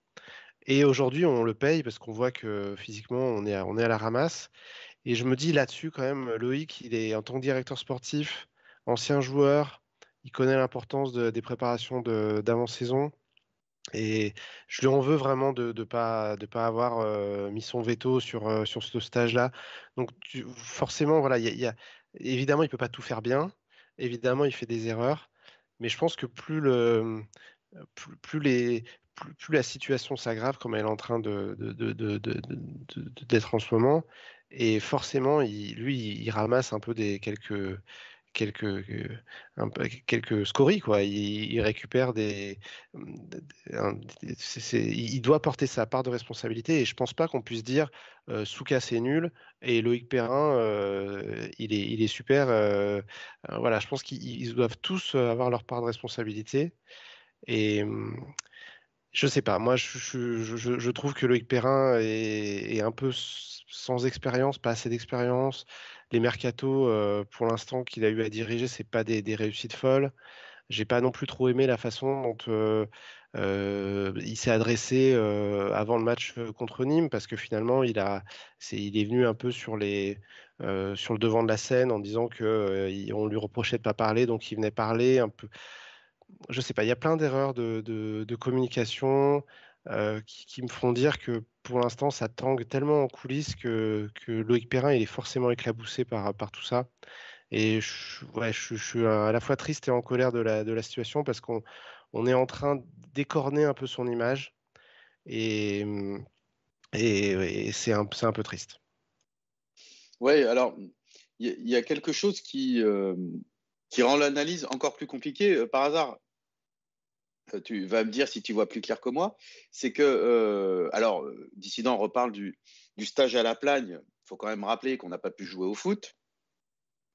Et aujourd'hui, on le paye parce qu'on voit que physiquement, on est, à, la ramasse. Et je me dis là-dessus, quand même, Loïc, il est en tant que directeur sportif, ancien joueur, il connaît l'importance des préparations d'avant-saison. Et je lui en veux vraiment de ne pas, avoir mis son veto sur, sur ce stage-là. Donc forcément, voilà, évidemment, il ne peut pas tout faire bien. Évidemment, il fait des erreurs. Mais je pense que plus, la situation s'aggrave, comme elle est en train d'être en ce moment, et forcément, lui, il ramasse un peu des quelques quelques, euh, quelques scories. Quoi. Il, récupère des. il doit porter sa part de responsabilité et je pense pas qu'on puisse dire euh, Souka c'est nul et Loïc Perrin euh, il, est, il est super. Euh, voilà, je pense qu'ils doivent tous avoir leur part de responsabilité. Et hum, je sais pas, moi je, trouve que Loïc Perrin est, un peu sans expérience, pas assez d'expérience les mercatos, euh, pour l'instant, qu'il a eu à diriger, c'est pas des, réussites folles. J'ai pas non plus trop aimé la façon dont euh, euh, il s'est adressé avant le match contre Nîmes, parce que finalement, il, a, est, venu un peu sur, sur le devant de la scène en disant qu'on lui reprochait de pas parler, donc il venait parler un peu. Je sais pas, il y a plein d'erreurs de, communication. Euh, qui, me font dire que pour l'instant, ça tangue tellement en coulisses que, Loïc Perrin il est forcément éclaboussé par, tout ça. Et je, suis à la fois triste et en colère de la, situation parce qu'on on est en train d'écorner un peu son image. Et, c'est un, peu triste. Oui, alors, il y, a quelque chose qui, euh, rend l'analyse encore plus compliquée. Euh, par hasard, tu vas me dire si tu vois plus clair que moi, c'est que, euh, alors, euh, Dissident reparle du, stage à la plagne. Il faut quand même rappeler qu'on n'a pas pu jouer au foot,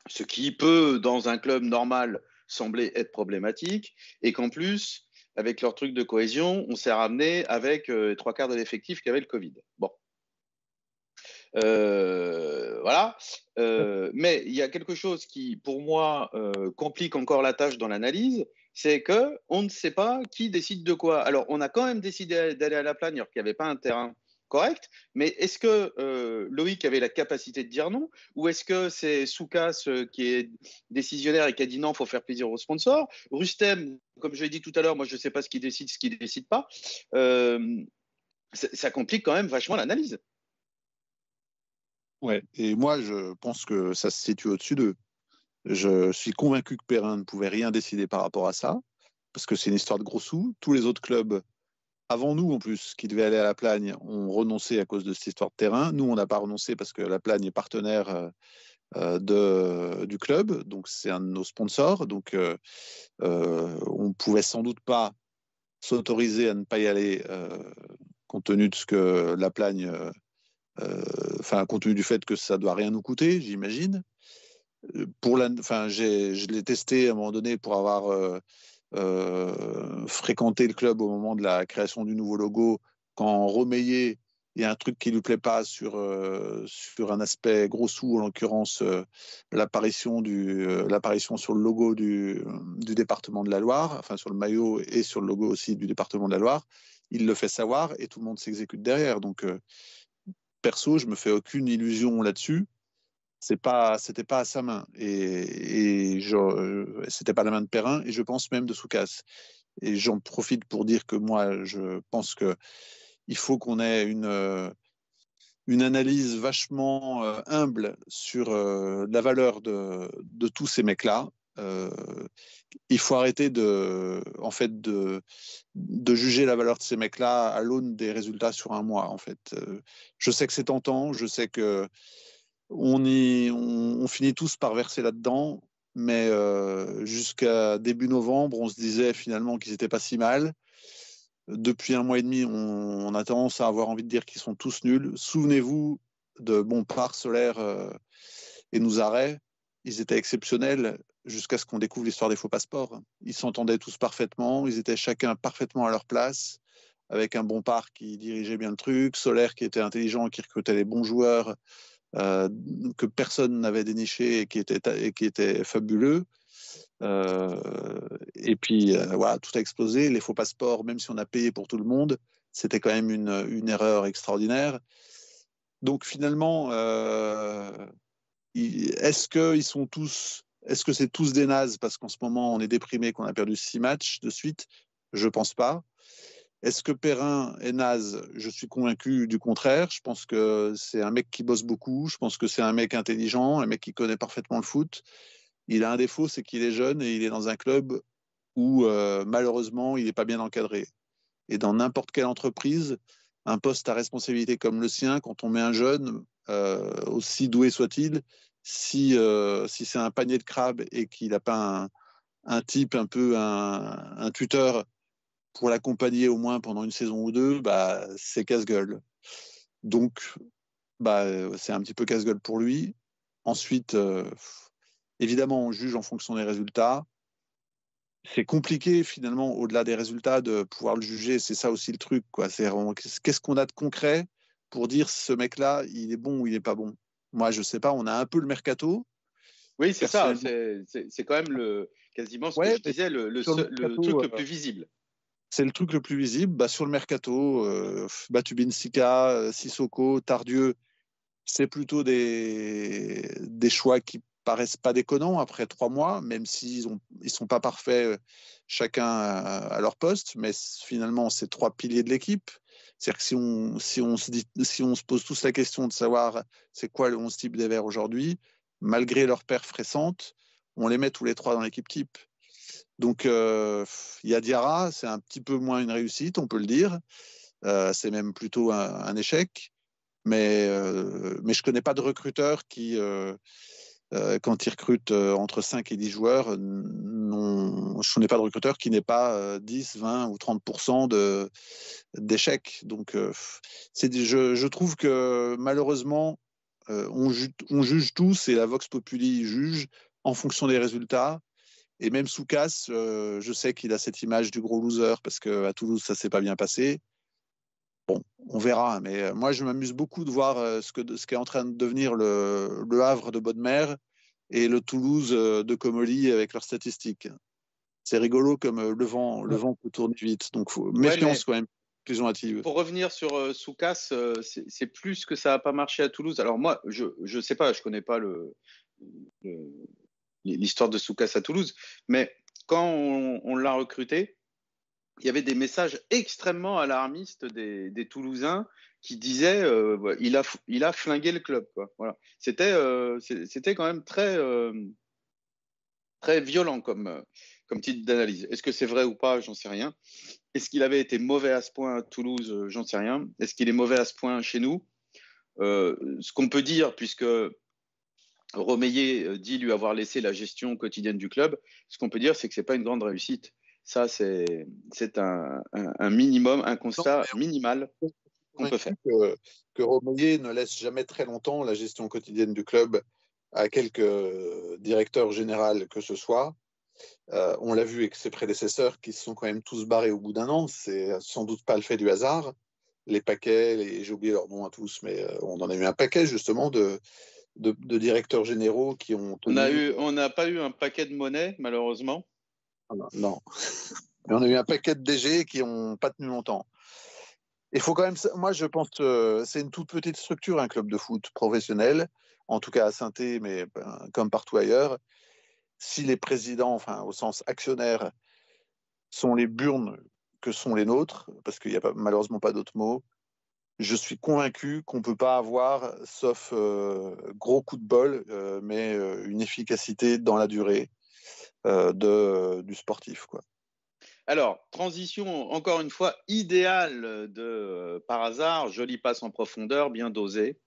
ce qui peut, dans un club normal, sembler être problématique, et qu'en plus, avec leur truc de cohésion, on s'est ramené avec trois quarts de l'effectif qui avait le Covid. Bon. voilà. mais il y a quelque chose qui, pour moi, complique encore la tâche dans l'analyse, c'est que on ne sait pas qui décide de quoi. Alors, on a quand même décidé d'aller à la plagne alors qu'il n'y avait pas un terrain correct, mais est-ce que euh, Loïc avait la capacité de dire non? Ou est-ce que c'est Soukas euh, qui est décisionnaire et qui a dit non, il faut faire plaisir aux sponsors Rustem, comme je l'ai dit tout à l'heure, moi je ne sais pas ce qui décide, ce qui ne décide pas. Euh, ça complique quand même vachement l'analyse. Ouais, et moi je pense que ça se situe au-dessus d'eux. Je suis convaincu que Perrin ne pouvait rien décider par rapport à ça, parce que c'est une histoire de gros sous. Tous les autres clubs, avant nous en plus, qui devaient aller à la Plagne, ont renoncé à cause de cette histoire de terrain. Nous, on n'a pas renoncé parce que la Plagne est partenaire euh, euh, du club, donc c'est un de nos sponsors. Donc, euh, on pouvait sans doute pas s'autoriser à ne pas y aller compte tenu de ce que la Plagne, enfin, compte tenu du fait que ça doit rien nous coûter, j'imagine pour la, enfin, je l'ai testé à un moment donné pour avoir euh, euh, fréquenté le club au moment de la création du nouveau logo. Quand Romeillet, il y a un truc qui lui plaît pas sur, euh, sur un aspect gros sous, en l'occurrence l'apparition l'apparition sur le logo du, du département de la Loire, enfin sur le maillot et sur le logo aussi du département de la Loire. Il le fait savoir et tout le monde s'exécute derrière. Donc perso, je me fais aucune illusion là-dessus c'est pas c'était pas à sa main. Et, et je, c'était pas la main de Perrin et je pense même de Soukas. Et j'en profite pour dire que moi je pense que il faut qu'on ait une une analyse vachement euh, humble sur euh, la valeur de, de tous ces mecs là euh, il faut arrêter de en fait de de juger la valeur de ces mecs là à l'aune des résultats sur un mois en fait. Je sais que c'est tentant je sais que on, finit tous par verser là-dedans, mais euh, jusqu'à début novembre, on se disait finalement qu'ils n'étaient pas si mal. Depuis un mois et demi, on, a tendance à avoir envie de dire qu'ils sont tous nuls. Souvenez-vous de Bompard, Solaire euh, et nous arrêts. Ils étaient exceptionnels jusqu'à ce qu'on découvre l'histoire des faux passeports. Ils s'entendaient tous parfaitement, ils étaient chacun parfaitement à leur place, avec un Bompard qui dirigeait bien le truc, Solaire qui était intelligent, qui recrutait les bons joueurs, euh, que personne n'avait déniché et qui était, fabuleux. Euh, et puis, euh, voilà, tout a explosé. Les faux passeports, même si on a payé pour tout le monde, c'était quand même une, une, erreur extraordinaire. Donc, finalement, est-ce qu'ils sont tous. Est-ce que c'est tous des nazes parce qu'en ce moment on est déprimé qu'on a perdu six matchs de suite? Je pense pas. Est-ce que Perrin est naze Je suis convaincu du contraire? Je pense que c'est un mec qui bosse beaucoup. Je pense que c'est un mec intelligent, un mec qui connaît parfaitement le foot. Il a un défaut, c'est qu'il est jeune et il est dans un club où euh, malheureusement il n'est pas bien encadré. Et dans n'importe quelle entreprise, un poste à responsabilité comme le sien, quand on met un jeune, euh, aussi doué soit-il, si, euh, si c'est un panier de crabes et qu'il n'a pas un, type un peu un tuteur pour l'accompagner au moins pendant une saison ou deux, bah, c'est casse-gueule. Donc, bah, c'est un petit peu casse-gueule pour lui. Ensuite, euh, évidemment, on juge en fonction des résultats. C'est compliqué finalement, au-delà des résultats, de pouvoir le juger. C'est ça aussi le truc. qu'est-ce qu'on a de concret pour dire ce mec-là, il est bon ou il n'est pas bon? Moi, je sais pas. On a un peu le mercato. Oui, c'est ça. C'est quand même le, quasiment ce que je disais, le, le, truc le plus visible c'est le truc le plus visible. Bah, sur le mercato, euh, Batubin Sika, euh, Sissoko, Tardieu, c'est plutôt des, choix qui paraissent pas déconnants après trois mois, même s'ils ne sont pas parfaits euh, chacun à, leur poste. Mais finalement, c'est trois piliers de l'équipe. C'est-à-dire que si on se pose tous la question de savoir c'est quoi le 11 type des Verts aujourd'hui, malgré leur perf récente, on les met tous les trois dans l'équipe type. Donc, euh, il y a Diarra, c'est un petit peu moins une réussite, on peut le dire. Euh, c'est même plutôt un, échec. Mais, euh, je ne connais pas de recruteur qui, quand il recrute entre 5 et 10 joueurs, non, je ne connais pas de recruteur qui n'ait pas 10, 20 ou 30% d'échecs. Donc, je, trouve que malheureusement, on, juge tous et la Vox Populi juge en fonction des résultats et même Soukas, euh, je sais qu'il a cette image du gros loser parce qu'à Toulouse, ça s'est pas bien passé. Bon, on verra. Mais euh, moi, je m'amuse beaucoup de voir euh, ce, que, ce qui est en train de devenir le, le Havre de Bodmer et le Toulouse de Comolli avec leurs statistiques. C'est rigolo comme le vent, le vent peut tourner vite. Donc, faut, méfiance quand même. Pour revenir sur euh, Soukas, c'est plus que ça n'a pas marché à Toulouse. Alors moi, je ne sais pas, je connais pas le, l'histoire de Soukas à Toulouse. Mais quand on, l'a recruté, il y avait des messages extrêmement alarmistes des, Toulousains qui disaient euh, il, a, il a flingué le club. Voilà. C'était, euh, c'était quand même très, euh, très violent comme, comme titre d'analyse. Est-ce que c'est vrai ou pas? J'en sais rien. Est-ce qu'il avait été mauvais à ce point à Toulouse? J'en sais rien. Est-ce qu'il est mauvais à ce point chez nous? Ce qu'on peut dire, puisque Romeyer euh, dit lui avoir laissé la gestion quotidienne du club. Ce qu'on peut dire, c'est que ce n'est pas une grande réussite. Ça, c'est un, un, minimum, un constat minimal qu'on peut faire. Que, que Romeyer ne laisse jamais très longtemps la gestion quotidienne du club à quelque directeur général que ce soit. Euh, on l'a vu avec ses prédécesseurs qui se sont quand même tous barrés au bout d'un an. C'est sans doute pas le fait du hasard. Les paquets, les... j'ai oublié leur nom à tous, mais euh, on en a eu un paquet justement de, de, directeurs généraux qui ont. On a eu, on n'a pas eu un paquet de monnaie, malheureusement. Ah non. On a eu un paquet de DG qui n'ont pas tenu longtemps. Il faut quand même, moi je pense que c'est une toute petite structure, un club de foot professionnel, en tout cas à saint mais ben, comme partout ailleurs. Si les présidents, enfin au sens actionnaire, sont les burnes que sont les nôtres, parce qu'il n'y a malheureusement pas d'autres mots, je suis convaincu qu'on ne peut pas avoir, sauf euh, gros coup de bol, euh, mais euh, une efficacité dans la durée du sportif. Alors, transition encore une fois idéale de par hasard, jolie passe en profondeur, bien dosée.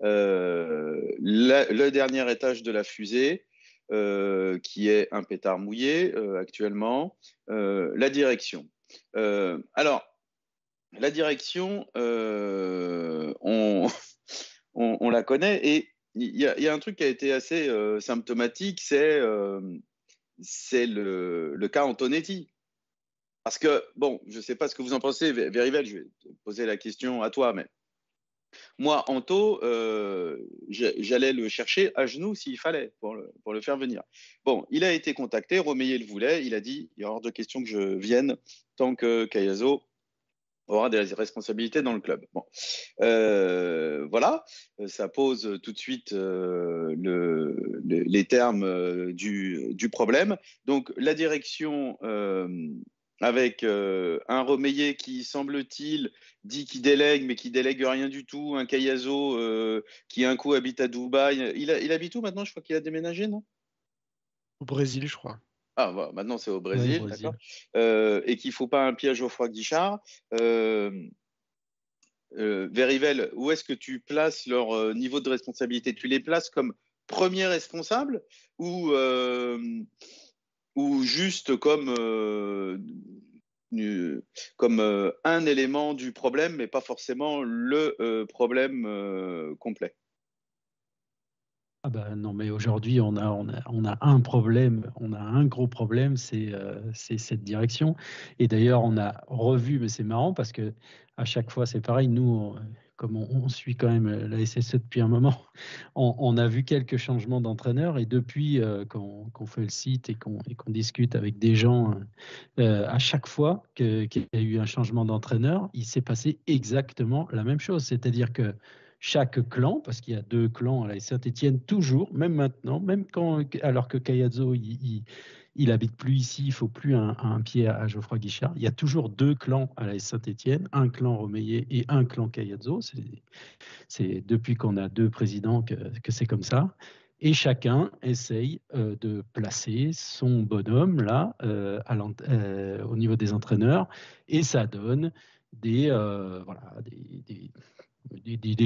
le dernier étage de la fusée, qui est un pétard mouillé actuellement, la direction. alors, la direction, euh, on, la connaît et il y, a un truc qui a été assez euh, symptomatique, c'est euh, le, cas Antonetti. Parce que, bon, je ne sais pas ce que vous en pensez, Verivel, je vais poser la question à toi, mais moi, Anto, j'allais le chercher à genoux s'il fallait pour le, faire venir. Bon, il a été contacté, Romeyer le voulait, il a dit il y a hors de question que je vienne tant que Cayazo aura des responsabilités dans le club. Bon. Euh, voilà, ça pose tout de suite euh, le, les termes euh, du, problème. Donc la direction avec un Romeyer qui, semble-t-il, dit qu'il délègue, mais qui délègue rien du tout, un Kayazo qui un coup habite à Dubaï. Il, il habite où maintenant? Je crois qu'il a déménagé, non? Au Brésil, je crois. Ah, voilà, maintenant c'est au Brésil, d'accord. et qu'il ne faut pas un piège au froid Guichard. Verivel, où est-ce que tu places leur niveau de responsabilité? Tu les places comme premier responsable ou ou juste comme, euh, comme euh, un élément du problème, mais pas forcément le euh, problème complet? Ah bah non, mais aujourd'hui, on a, un problème, on a un gros problème, c'est cette direction. Et d'ailleurs, on a revu, mais c'est marrant parce que à chaque fois, c'est pareil, nous, comme on, suit quand même la SSE depuis un moment, on, a vu quelques changements d'entraîneurs et depuis euh, qu'on fait le site et qu'on discute avec des gens, euh, à chaque fois qu'il y a eu un changement d'entraîneur, il s'est passé exactement la même chose. C'est-à-dire que chaque clan, parce qu'il y a deux clans à la Saint-Etienne, toujours, même maintenant, même quand, alors que Kayazzo, il, habite plus ici, il faut plus un, pied à, Geoffroy Guichard. Il y a toujours deux clans à la Saint-Étienne, un clan Romeyer et un clan Cayazzo. C'est depuis qu'on a deux présidents que, c'est comme ça. Et chacun essaye euh, de placer son bonhomme là euh, euh, au niveau des entraîneurs, et ça donne des, voilà, des,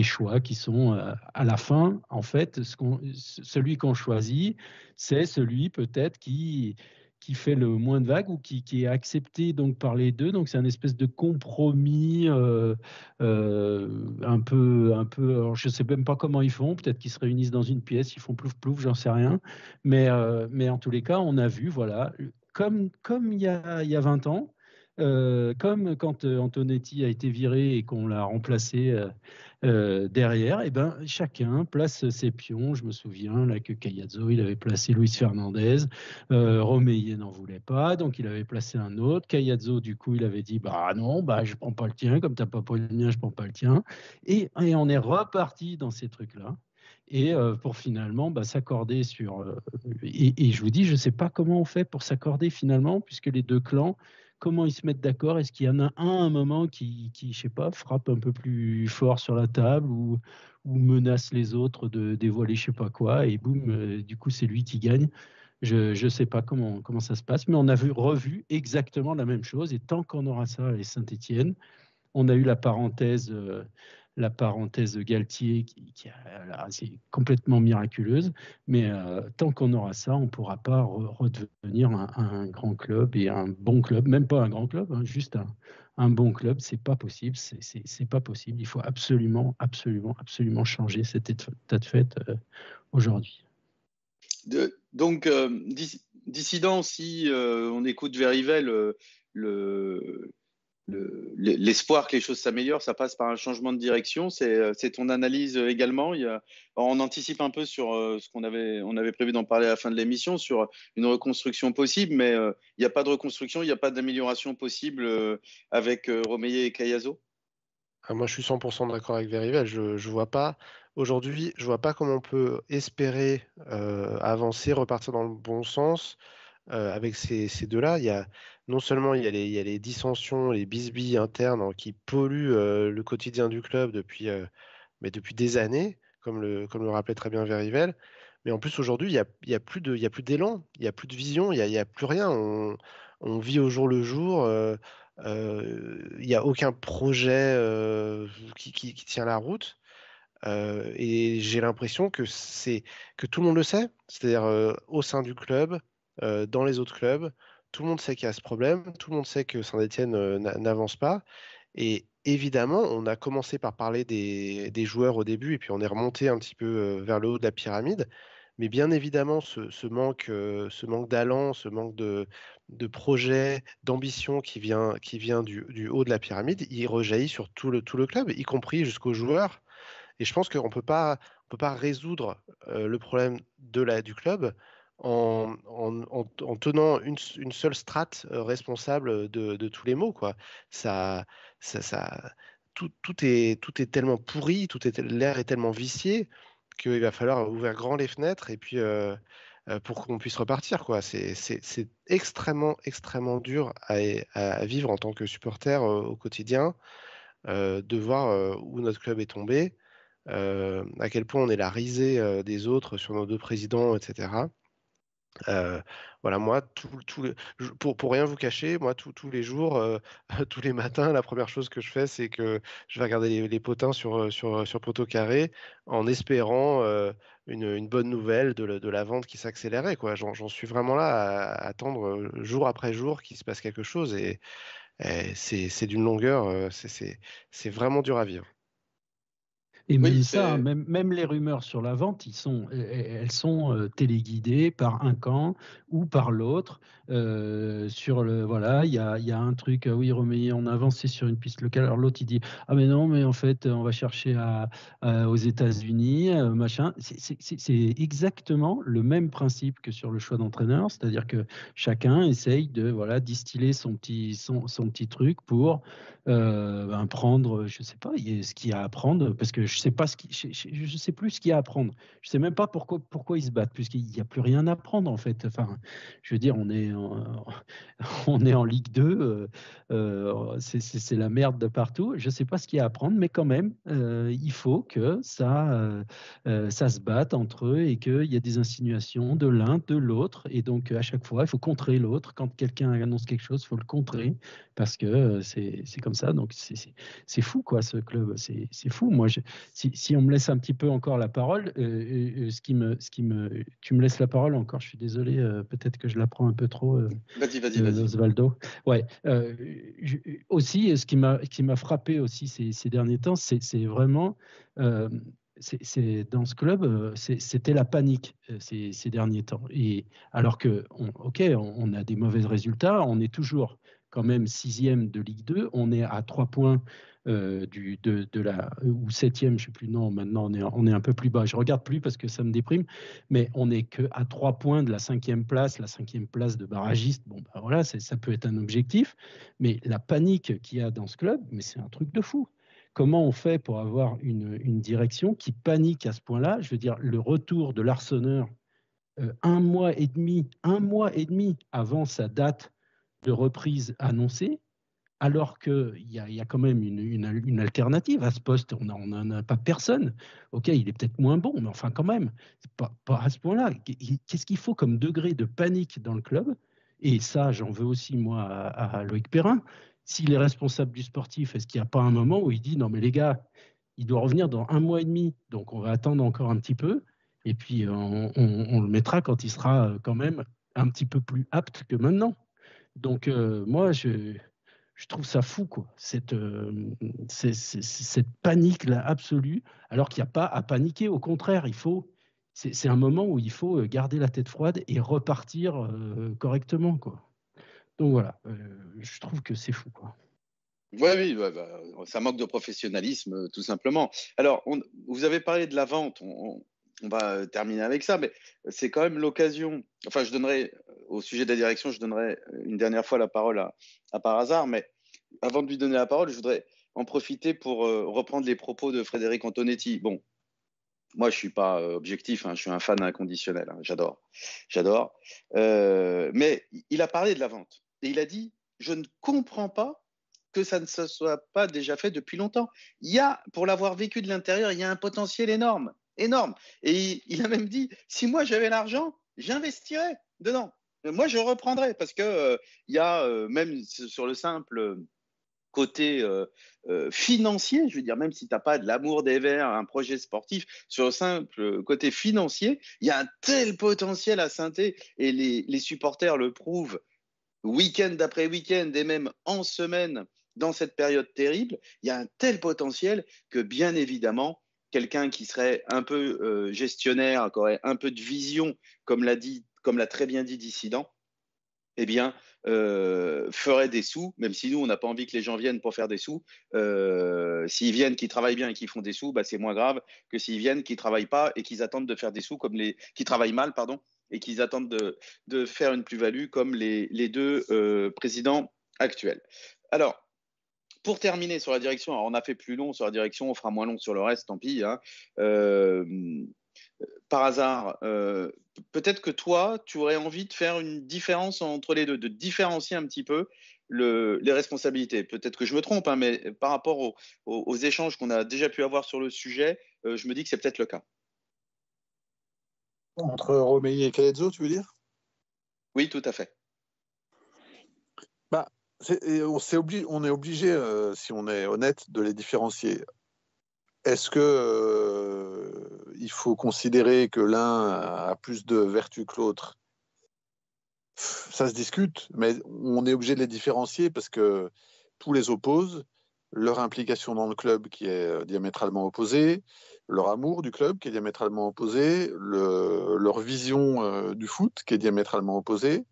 choix qui sont euh, à la fin, en fait, ce celui qu'on choisit, c'est celui peut-être qui, qui fait le moins de vagues ou qui, est accepté donc par les deux. Donc c'est un espèce de compromis euh, euh, un peu, un peu. je ne sais même pas comment ils font. Peut-être qu'ils se réunissent dans une pièce, ils font plouf plouf, j'en sais rien. Mais, mais en tous les cas, on a vu, voilà, comme comme il y a, il y a 20 ans. Euh, comme quand euh, Antonetti a été viré et qu'on l'a remplacé euh, derrière, et eh ben, chacun place ses pions. Je me souviens là, que Cayazzo, il avait placé Luis Fernandez, Romeyer n'en voulait pas, donc il avait placé un autre. Cayazzo, du coup, il avait dit Bah non, bah, je prends pas le tien, comme tu n'as pas pris le mien, je prends pas le tien. Et, et on est reparti dans ces trucs-là et pour finalement bah, s'accorder sur. et, et, je vous dis, je ne sais pas comment on fait pour s'accorder finalement, puisque les deux clans comment ils se mettent d'accord Est-ce qu'il y en a un à un moment qui, qui, je sais pas, frappe un peu plus fort sur la table ou, menace les autres de dévoiler je sais pas quoi et boum, euh, du coup c'est lui qui gagne. Je ne sais pas comment, comment ça se passe, mais on a vu, revu exactement la même chose. Et tant qu'on aura ça à Saint-Étienne, on a eu la parenthèse euh, la parenthèse de Galtier qui, c'est complètement miraculeuse. Mais euh, tant qu'on aura ça, on ne pourra pas redevenir un, grand club et un bon club, même pas un grand club, hein, juste un, bon club. C'est pas possible. C'est pas possible. Il faut absolument, absolument, absolument changer cet état de fait euh, aujourd'hui. Donc, euh, dissident, si on écoute Verivel, le l'espoir que les choses s'améliorent, ça passe par un changement de direction. C'est euh, ton analyse également. on anticipe un peu sur euh, ce qu'on avait, prévu d'en parler à la fin de l'émission, sur une reconstruction possible, mais euh, il n'y a pas de reconstruction, il n'y a pas d'amélioration possible avec Romeyer et Cayazo ah, Moi, je suis 100% d'accord avec Verivel. Je ne vois pas. Aujourd'hui, je vois pas comment on peut espérer avancer, repartir dans le bon sens avec ces, deux-là. Il y a non seulement il y a les, il les dissensions, les bisbilles internes hein, qui polluent le quotidien du club depuis, mais depuis des années, comme le, comme le rappelait très bien Verivel, mais en plus aujourd'hui, il n'y a, y a plus d'élan, il n'y a plus de vision, il n'y a, a, plus rien. On, vit au jour le jour. il n'y a aucun projet qui, tient la route. et j'ai l'impression que que tout le monde le sait, c'est-à-dire au sein du club, dans les autres clubs, tout le monde sait qu'il y a ce problème, tout le monde sait que Saint-Etienne n'avance pas. Et évidemment, on a commencé par parler des, joueurs au début, et puis on est remonté un petit peu vers le haut de la pyramide. Mais bien évidemment, ce, manque, ce manque d'allant, ce manque de, de projet, d'ambition qui vient, qui vient du, haut de la pyramide, il rejaillit sur tout le, tout le club, y compris jusqu'aux joueurs. Et je pense qu'on ne peut pas résoudre le problème de la, du club en, tenant une, seule strate euh, responsable de, tous les maux. Quoi. Ça, tout, est, tellement pourri, tout l'air est tellement vicié qu'il va falloir ouvrir grand les fenêtres et puis, euh, pour qu'on puisse repartir. C'est extrêmement, extrêmement dur à, vivre en tant que supporter au quotidien, de voir où notre club est tombé, à quel point on est la risée des autres sur nos deux présidents, etc. voilà, moi, tout, pour, pour rien vous cacher, moi, tous les jours, tous les matins, la première chose que je fais, c'est que je vais regarder les, potins sur, Poteau Carré en espérant une, bonne nouvelle de, de la vente qui s'accélérait. J'en suis vraiment là à, attendre jour après jour qu'il se passe quelque chose et, et c'est d'une longueur, c'est vraiment dur à vivre. Et même ça, même, même, les rumeurs sur la vente, ils sont, elles sont euh, téléguidées par un camp ou par l'autre. Euh, sur le, voilà, il y a, y a, un truc, euh, oui, Roméo, on a avancé sur une piste locale. Alors l'autre, il dit, ah mais non, mais en fait, on va chercher à, aux États-Unis, machin. C'est exactement le même principe que sur le choix d'entraîneur, c'est-à-dire que chacun essaye de, voilà, distiller son petit, son, son petit truc pour ben, prendre, je sais pas, ce qu'il y a à apprendre, parce que je sais pas ce qui, je, sais plus ce qu'il y a à apprendre. Je sais même pas pourquoi, ils se battent, puisqu'il n'y a plus rien à apprendre en fait. Enfin, je veux dire, on est, en, on est en Ligue 2, euh, euh, c'est la merde de partout. Je sais pas ce qu'il y a à apprendre, mais quand même, euh, il faut que ça, ça se batte entre eux et qu'il y a des insinuations de l'un, de l'autre, et donc à chaque fois, il faut contrer l'autre. Quand quelqu'un annonce quelque chose, il faut le contrer parce que c'est comme ça. Donc c'est fou quoi, ce club, c'est fou. Moi, je, si, on me laisse un petit peu encore la parole, euh, euh, euh, ce qui me, ce qui me, tu me laisses la parole encore. Je suis désolé, peut-être que je la prends un peu trop. vas-y, vas-y, vas-y. Osvaldo. Ouais. aussi, ce qui m'a, qui m'a frappé aussi ces, ces derniers temps, c'est vraiment c'est dans ce club, c'était la panique ces, ces, derniers temps. Et alors que, ok, on, a des mauvais résultats, on est toujours quand même sixième de Ligue 2, on est à trois points euh, du, de, de, la ou septième, je sais plus. Non, maintenant on est, on est un peu plus bas. Je regarde plus parce que ça me déprime, mais on est que à trois points de la cinquième place, la cinquième place de barragiste. Bon, ben voilà, ça peut être un objectif, mais la panique qu'il y a dans ce club, mais c'est un truc de fou. Comment on fait pour avoir une, une direction qui panique à ce point-là? Je veux dire, le retour de l'arseneur euh, un mois et demi, un mois et demi avant sa date de reprise annoncée, alors qu'il y, a quand même une, alternative à ce poste. On n'en a pas personne. OK, il est peut-être moins bon, mais enfin quand même, pas, pas à ce point-là. Qu'est-ce qu'il faut comme degré de panique dans le club? Et ça, j'en veux aussi, moi, à, Loïc Perrin. S'il est responsable du sportif, est-ce qu'il n'y a pas un moment où il dit, non mais les gars, il doit revenir dans un mois et demi, donc on va attendre encore un petit peu, et puis on, on le mettra quand il sera quand même un petit peu plus apte que maintenant. Donc euh, moi, je je trouve ça fou, quoi. Cette, euh, cette panique-là absolue, alors qu'il n'y a pas à paniquer. Au contraire, il faut. C'est un moment où il faut euh, garder la tête froide et repartir correctement, quoi. Donc voilà, je trouve que c'est fou, quoi. oui, bah, ça manque de professionnalisme, tout simplement. Alors, vous avez parlé de la vente. Va terminer avec ça, mais c'est quand même l'occasion. Enfin, je donnerai au sujet de la direction, je donnerai une dernière fois la parole à, à par hasard, mais avant de lui donner la parole, je voudrais en profiter pour euh, reprendre les propos de Frédéric Antonetti. Bon, moi, je suis pas euh, objectif, hein, je suis un fan inconditionnel, hein, j'adore, j'adore. Euh, mais il a parlé de la vente et il a dit, je ne comprends pas que ça ne se soit pas déjà fait depuis longtemps. Il y a, pour l'avoir vécu de l'intérieur, il y a un potentiel énorme, énorme. Et il, a même dit, si moi j'avais l'argent, j'investirais dedans. Moi, je reprendrais parce que il y a même sur le simple côté euh, euh, financier, je veux dire, même si tu n'as pas de l'amour des Verts, un projet sportif, sur le simple côté financier, il y a un tel potentiel à synthé et les, les supporters le prouvent week-end après week-end et même en semaine dans cette période terrible. Il y a un tel potentiel que bien évidemment, quelqu'un qui serait un peu euh, gestionnaire, qui aurait un peu de vision, comme l'a très bien dit Dissident, eh bien, euh, ferait des sous, même si nous, on n'a pas envie que les gens viennent pour faire des sous. Euh, s'ils viennent, qu'ils travaillent bien et qu'ils font des sous, bah, c'est moins grave que s'ils viennent, qu'ils travaillent pas et qu'ils attendent de faire des sous comme les, qui travaillent mal, pardon, et qu'ils attendent de, faire une plus-value comme les, deux présidents actuels. Alors, pour terminer sur la direction, on a fait plus long sur la direction, on fera moins long sur le reste, tant pis. Hein. par hasard, peut-être que toi, tu aurais envie de faire une différence entre les deux, de différencier un petit peu les responsabilités. Peut-être que je me trompe, hein, mais par rapport aux, échanges qu'on a déjà pu avoir sur le sujet, euh, je me dis que c'est peut-être le cas. Entre Romeyer et Calezzo, tu veux dire? Oui, tout à fait. On, est obligé, euh, si on est honnête, de les différencier. Est-ce que euh, il faut considérer que l'un a plus de vertus que l'autre? Ça se discute, mais on est obligé de les différencier parce que tous les opposent, leur implication dans le club qui est euh, diamétralement opposée, leur amour du club qui est diamétralement opposé, leur vision du foot qui est diamétralement opposée.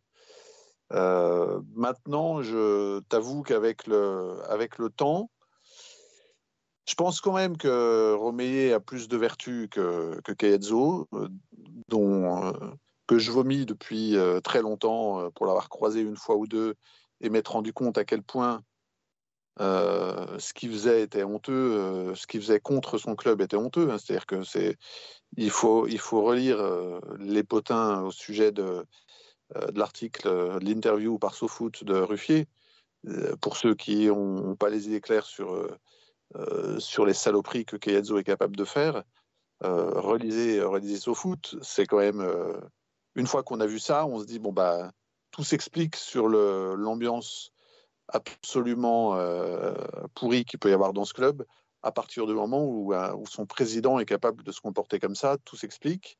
Euh, maintenant, je t'avoue qu'avec le, temps, je pense quand même que Romeyer a plus de vertus que, que dont que je vomis depuis euh, très longtemps euh, pour l'avoir croisé une fois ou deux et m'être rendu compte à quel point euh, ce qu'il faisait était honteux, ce qu'il faisait contre son club était honteux. Hein. C'est-à-dire que il faut, il faut relire les potins au sujet de, de l'article, de l'interview par SoFoot de Ruffier, pour ceux qui n'ont pas les idées claires sur, sur les saloperies que Kayazzo est capable de faire. relisez, relisez SoFoot, c'est quand même une fois qu'on a vu ça, on se dit bon bah tout s'explique sur l'ambiance absolument euh, pourrie qu'il peut y avoir dans ce club. À partir du moment euh, où, son président est capable de se comporter comme ça, tout s'explique.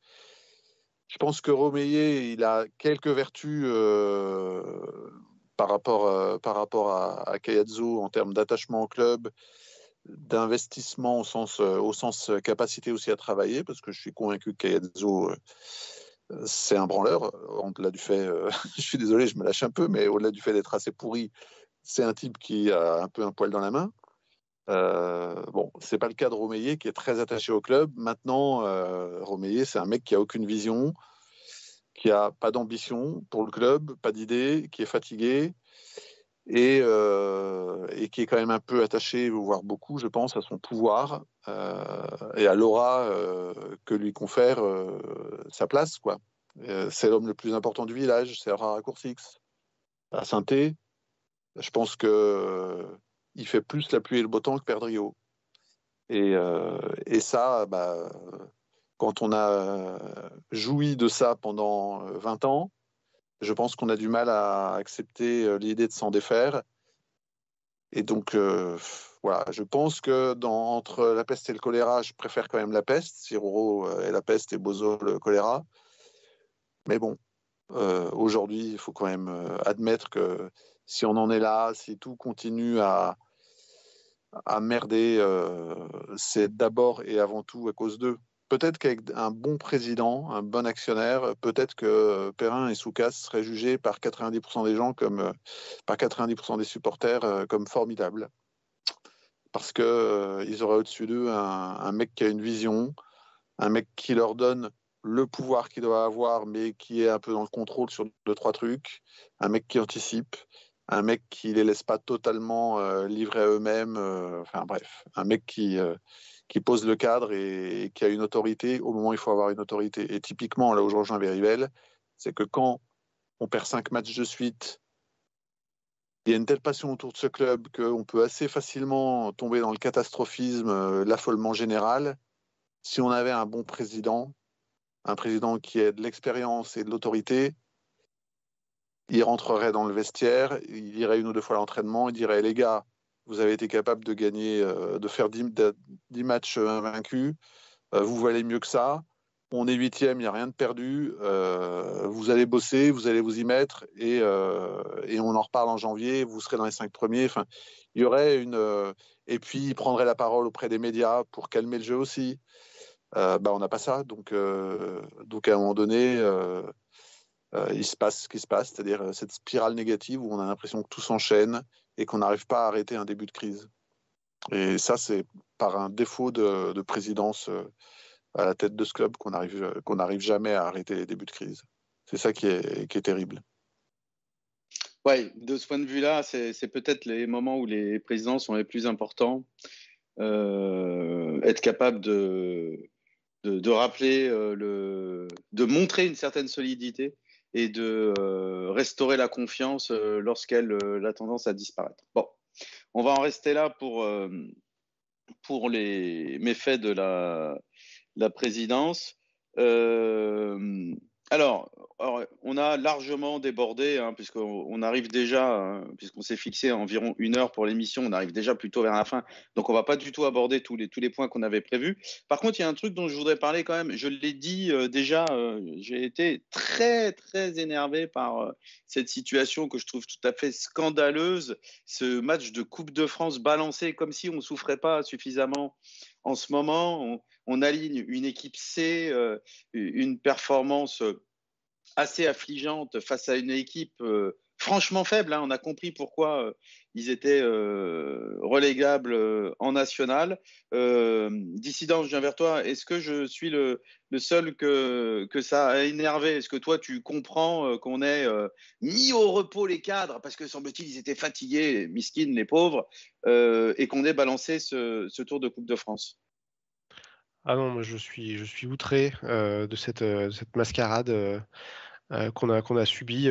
Je pense que Romeyer, il a quelques vertus euh, par rapport, par rapport à, à en termes d'attachement au club, d'investissement au sens, au sens capacité aussi à travailler, parce que je suis convaincu que Cayazzo c'est un branleur. Au-delà du fait, euh, je suis désolé, je me lâche un peu, mais au-delà du fait d'être assez pourri, c'est un type qui a un peu un poil dans la main. Euh, bon, c'est pas le cas de Romeyer qui est très attaché au club. Maintenant, euh, c'est un mec qui a aucune vision, qui a pas d'ambition pour le club, pas d'idée, qui est fatigué et, euh, qui est quand même un peu attaché, voire beaucoup, je pense, à son pouvoir euh, et à l'aura euh, que lui confère sa place. c'est l'homme le plus important du village, c'est rare à Coursix. À saint je pense que il fait plus la pluie et le beau temps que Perdrio. Et, et ça, bah, quand on a joui de ça pendant 20 ans, je pense qu'on a du mal à accepter euh, l'idée de s'en défaire. Et donc, euh, voilà, je pense que entre la peste et le choléra, je préfère quand même la peste. Si Roro euh, est la peste et Bozo le choléra. Mais bon, aujourd'hui, il faut quand même admettre que si on en est là, si tout continue à, à merder, c'est d'abord et avant tout à cause d'eux peut-être qu'avec un bon président, un bon actionnaire, peut-être que Perrin et Soukas seraient jugés par 90% des gens comme, euh, par 90% des supporters euh, comme formidables. Parce qu'ils euh, auraient au-dessus d'eux un, mec qui a une vision, un mec qui leur donne le pouvoir qu'il doit avoir, mais qui est un peu dans le contrôle sur deux, trois trucs, un mec qui anticipe, un mec qui les laisse pas totalement livrer à eux-mêmes, enfin bref, un mec qui, qui pose le cadre et, qui a une autorité au moment où il faut avoir une autorité. Et typiquement, là où je rejoins Verivel, c'est que quand on perd cinq matchs de suite, il y a une telle passion autour de ce club qu'on peut assez facilement tomber dans le catastrophisme, euh, l'affolement général. Si on avait un bon président, un président qui ait de l'expérience et de l'autorité, il rentrerait dans le vestiaire, il irait une ou deux fois à l'entraînement, il dirait les gars, vous avez été capable de gagner, euh, de faire 10, matchs invaincus. Euh, vous valez mieux que ça. On est huitième, il n'y a rien de perdu. Euh, vous allez bosser, vous allez vous y mettre et, et, on en reparle en janvier. Vous serez dans les cinq premiers. Enfin, il y aurait une. et puis, il prendrait la parole auprès des médias pour calmer le jeu aussi. bah, on n'a pas ça. Donc, donc, à un moment donné, il se passe ce qui se passe, c'est-à-dire cette spirale négative où on a l'impression que tout s'enchaîne et qu'on n'arrive pas à arrêter un début de crise. Et ça, c'est par un défaut de, présidence euh, à la tête de ce club qu'on n'arrive qu'on n'arrive jamais à arrêter les débuts de crise. C'est ça qui est, qui est terrible. Oui, de ce point de vue-là, c'est peut-être les moments où les présidents sont les plus importants. Euh, être capable de, de, rappeler le, de montrer une certaine solidité et de restaurer la confiance lorsqu'elle a tendance à disparaître. Bon, on va en rester là pour, pour les méfaits de la présidence. Alors, on a largement débordé, hein, puisqu'on arrive déjà, hein, puisqu'on s'est fixé environ une heure pour l'émission, on arrive déjà plutôt vers la fin, donc on va pas du tout aborder tous les, tous les points qu'on avait prévus. Par contre, il y a un truc dont je voudrais parler quand même, je l'ai dit euh, déjà, euh, j'ai été très, très énervé par euh, cette situation que je trouve tout à fait scandaleuse, ce match de Coupe de France balancé comme si on ne souffrait pas suffisamment en ce moment. On, aligne une équipe C, une performance assez affligeante face à une équipe euh, franchement faible. Hein. On a compris pourquoi euh, ils étaient euh, relégables en national. Dissident, je viens vers toi. Est-ce que je suis le, seul que, que, ça a énervé? Est-ce que toi, tu comprends qu'on ait mis au repos les cadres? Parce que semble-t-il, ils étaient fatigués, miskin, les pauvres, et qu'on ait balancé ce, Tour de Coupe de France ah non, moi je suis, outré de cette mascarade qu'on a, qu'on a subie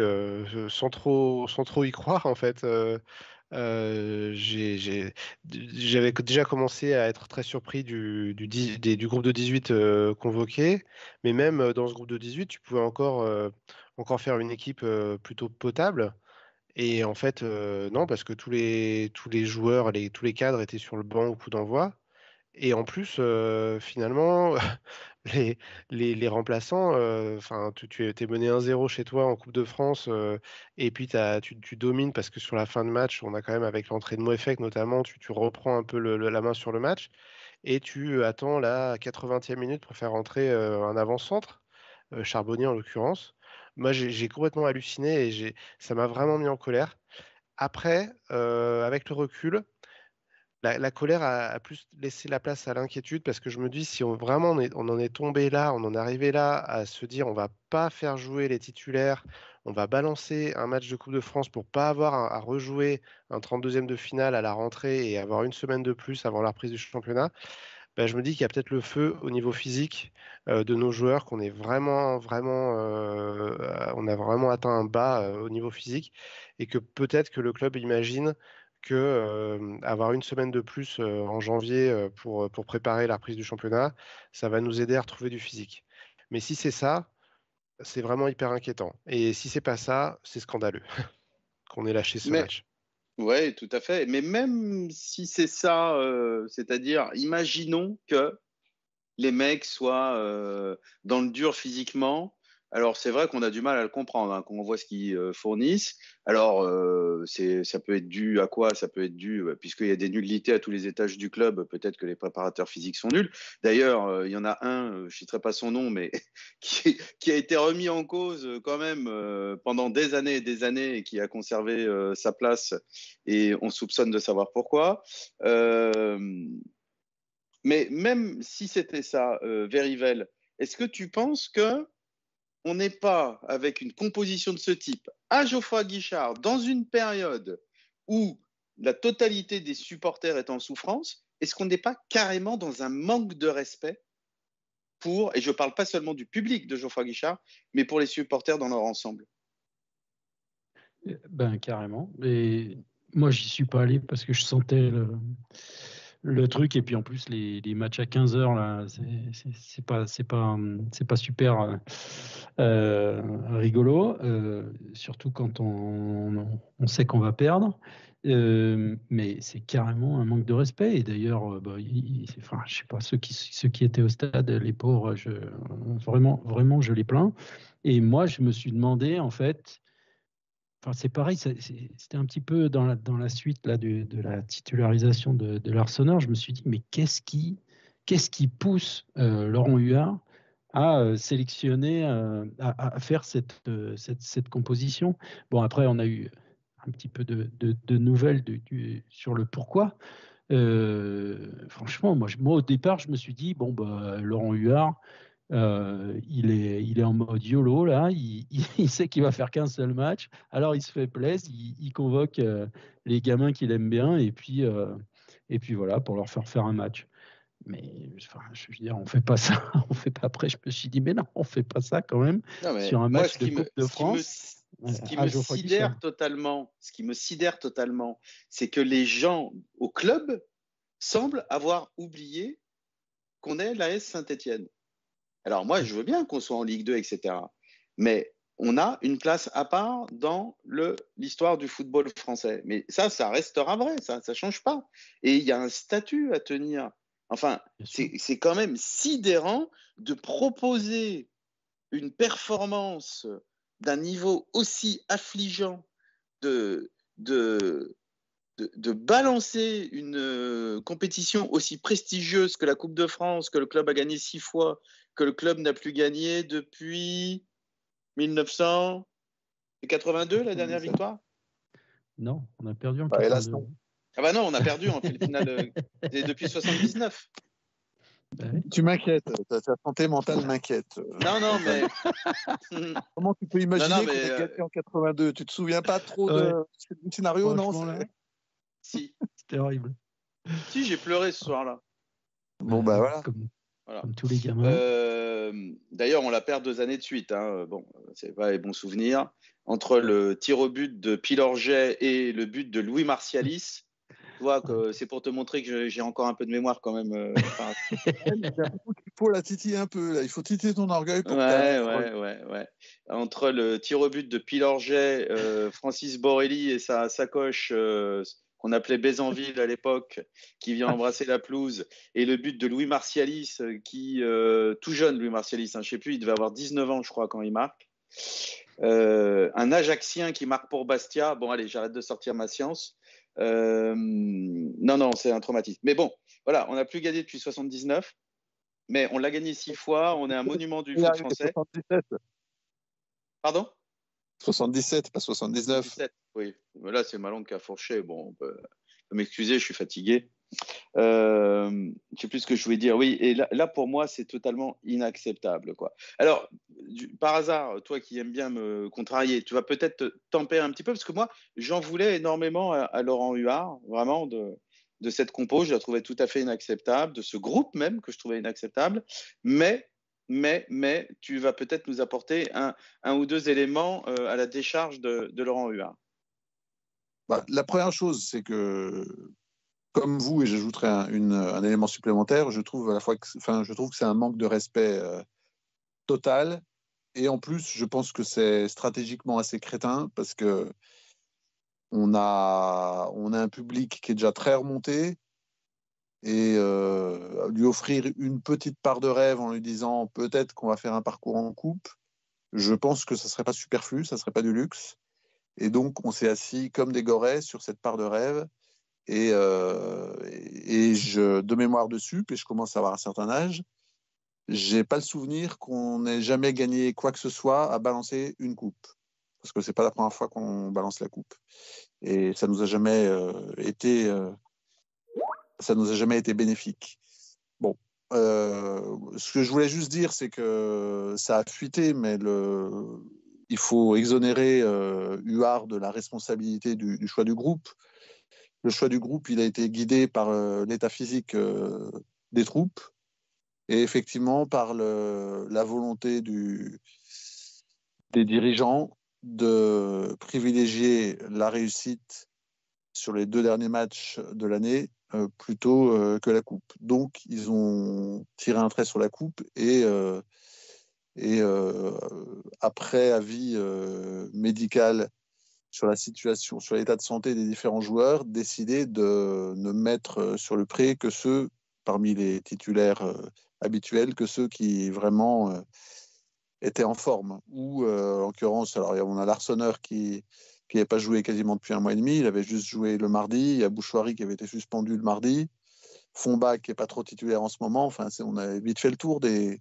sans, trop, sans trop y croire en fait. j'avais déjà commencé à être très surpris du, du, du groupe de 18 convoqué, mais même dans ce groupe de 18, tu pouvais encore, encore faire une équipe plutôt potable. Et en fait, non, parce que tous les, tous les joueurs, les, tous les cadres étaient sur le banc au coup d'envoi. Et en plus, finalement, les, les, remplaçants, enfin, tu, tu es mené 1-0 chez toi en Coupe de France, et puis tu, tu, domines parce que sur la fin de match, on a quand même, avec l'entrée de Moefek notamment, tu, tu reprends un peu la main sur le match, et tu attends la 80e minute pour faire entrer un avant-centre, Charbonnier en l'occurrence. Moi, j'ai complètement halluciné et ça m'a vraiment mis en colère. Après, avec le recul, la, colère a, plus laissé la place à l'inquiétude parce que je me dis si on, vraiment on, en est tombé là, on en est arrivé là à se dire on va pas faire jouer les titulaires, on va balancer un match de Coupe de France pour pas avoir à, rejouer un 32e de finale à la rentrée et avoir une semaine de plus avant la reprise du championnat. Ben, je me dis qu'il y a peut-être le feu au niveau physique euh, de nos joueurs, qu'on est vraiment, vraiment, euh, on a vraiment atteint un bas euh, au niveau physique, et que peut-être que le club imagine que avoir une semaine de plus en janvier pour, pour préparer la reprise du championnat, ça va nous aider à retrouver du physique. Mais si c'est ça, c'est vraiment hyper inquiétant. Et si c'est pas ça, c'est scandaleux qu'on ait lâché ce match. Oui, tout à fait. Mais même si c'est ça, c'est-à-dire, imaginons que les mecs soient dans le dur physiquement, alors c'est vrai qu'on a du mal à le comprendre hein, quand on voit ce qu'ils euh, fournissent. Alors euh, ça peut être dû à quoi? Ça peut être dû euh, puisqu'il y a des nullités à tous les étages du club. Peut-être que les préparateurs physiques sont nuls. D'ailleurs, il y en a un, je ne citerai pas son nom, mais qui, a été remis en cause quand même pendant des années et des années et qui a conservé sa place. Et on soupçonne de savoir pourquoi. mais même si c'était ça, Verivel, est-ce que tu penses que on n'est pas avec une composition de ce type à Geoffroy Guichard dans une période où la totalité des supporters est en souffrance, est-ce qu'on n'est pas carrément dans un manque de respect pour, et je ne parle pas seulement du public de Geoffroy Guichard, mais pour les supporters dans leur ensemble? Ben carrément. Et moi, j'y suis pas allé parce que je sentais le, le truc et puis en plus les, matchs à 15 heures là c'est pas c'est pas c'est pas super euh, rigolo euh, surtout quand on, on sait qu'on va perdre. Euh, mais c'est carrément un manque de respect. Et d'ailleurs bah, enfin je sais pas ceux qui ceux qui étaient au stade les pauvres je, vraiment vraiment je les plains. Et moi je me suis demandé en fait C'est pareil, c'était un petit peu dans la, suite là, de, la titularisation de, de l'Arsenal. Je me suis dit, mais qu'est-ce qui, qui pousse euh, Laurent Huard à euh, sélectionner, euh, à, faire cette, composition? Bon, après, on a eu un petit peu de, nouvelles sur le pourquoi. franchement, moi, moi, au départ, je me suis dit, bon, bah, Laurent Huard, euh, il, est, il est en mode YOLO, là. Il, il, sait qu'il va faire qu'un seul match. Alors, il se fait plaisir. Il, convoque euh, les gamins qu'il aime bien. Et puis, euh, et puis voilà, pour leur faire faire un match. Mais enfin, je veux dire, on fait pas ça. On fait pas. Après, je me suis dit, mais non, on fait pas ça quand même sur un match de Coupe de France. Ce qui me sidère totalement, ce qui me sidère totalement, c'est que les gens au club semblent avoir oublié qu'on est l'AS Saint-Étienne. Alors moi, je veux bien qu'on soit en Ligue 2, etc. Mais on a une place à part dans l'histoire du football français. Mais ça, ça restera vrai, ça ne change pas. Et il y a un statut à tenir. Enfin, c'est quand même sidérant de proposer une performance d'un niveau aussi affligeant, de, de, de, balancer une euh, compétition aussi prestigieuse que la Coupe de France, que le club a gagné six fois, que le club n'a plus gagné depuis 1982, la dernière victoire? Non, on a perdu en bah, Ah bah non, on a perdu en finale euh, depuis 79. Bah tu m'inquiètes, ta, santé mentale m'inquiète. Non, non, mais. Comment tu peux imaginer qu'on a gagné en 82 Tu te souviens pas trop de, du scénario? Non, si. C'était horrible. Si, j'ai pleuré ce soir-là. Bon, bah voilà. Comme, tous les gamins. Euh, d'ailleurs, on la perd deux années de suite. Hein. Bon, c'est pas les bons souvenirs. Entre le tir au but de Pilorget et le but de Louis Martialis, tu vois que c'est pour te montrer que j'ai encore un peu de mémoire quand même. Euh, il faut la titiller un peu. Là. Il faut titiller ton orgueil. Pour ouais, ouais, ouais, ouais, Entre le tir au but de Pilorget, euh, Francis Borelli et sa sacoche qu'on appelait Bézanville à l'époque, qui vient embrasser la pelouse, et le but de Louis Martialis, euh, qui, euh, tout jeune Louis Martialis, hein, je ne sais plus, il devait avoir 19 ans, je crois, quand il marque. Euh, un Ajaxien qui marque pour Bastia. Bon, allez, j'arrête de sortir ma science. non, non, c'est un traumatisme. Mais bon, voilà, on n'a plus gagné depuis 79, mais on l'a gagné six fois. On est un monument du foot français. Pardon? 77, pas 79. 77, oui. Mais là, c'est ma langue qui a fourché. Bon, on peut, m'excuser, je suis fatigué. Euh, je ne sais plus ce que je voulais dire. Oui, et là, pour moi, c'est totalement inacceptable. Quoi. Alors, par hasard, toi qui aimes bien me contrarier, tu vas peut-être tempérer un petit peu, parce que moi, j'en voulais énormément à, Laurent Huard, vraiment, de, de cette compo. Je la trouvais tout à fait inacceptable, de ce groupe même que je trouvais inacceptable. Mais mais, mais tu vas peut-être nous apporter un, un, ou deux éléments euh, à la décharge de, Laurent Huard. Bah, la première chose, c'est que, comme vous, et j'ajouterai un, un, élément supplémentaire, je trouve à la fois que, enfin, je trouve que c'est un manque de respect euh, total. Et en plus, je pense que c'est stratégiquement assez crétin parce que on a, on a un public qui est déjà très remonté, et euh, lui offrir une petite part de rêve en lui disant peut-être qu'on va faire un parcours en coupe, je pense que ça ne serait pas superflu, ça ne serait pas du luxe. Et donc, on s'est assis comme des gorées sur cette part de rêve. Et, euh, et je, de mémoire dessus, puis je commence à avoir un certain âge, j'ai pas le souvenir qu'on ait jamais gagné quoi que ce soit à balancer une coupe. Parce que c'est pas la première fois qu'on balance la coupe. Et ça nous a jamais euh, été ça nous a jamais été bénéfique. Bon, euh, ce que je voulais juste dire, c'est que ça a fuité, mais il faut exonérer euh, Huard de la responsabilité du, choix du groupe. Le choix du groupe, il a été guidé par euh, l'état physique euh, des troupes et effectivement par la volonté des dirigeants de privilégier la réussite sur les deux derniers matchs de l'année euh, plutôt euh, que la coupe. Donc, ils ont tiré un trait sur la coupe et, euh, après avis médical sur la situation, sur l'état de santé des différents joueurs, décidé de ne mettre sur le pré que ceux parmi les titulaires habituels, que ceux qui vraiment étaient en forme. Ou en l'occurrence, alors on a l'Arseneur qui qui n'avait pas joué quasiment depuis un mois et demi. Il avait juste joué le mardi. Il y a Bouchoirie qui avait été suspendu le mardi. Fomba qui n'est pas trop titulaire en ce moment. Enfin, on a vite fait le tour des,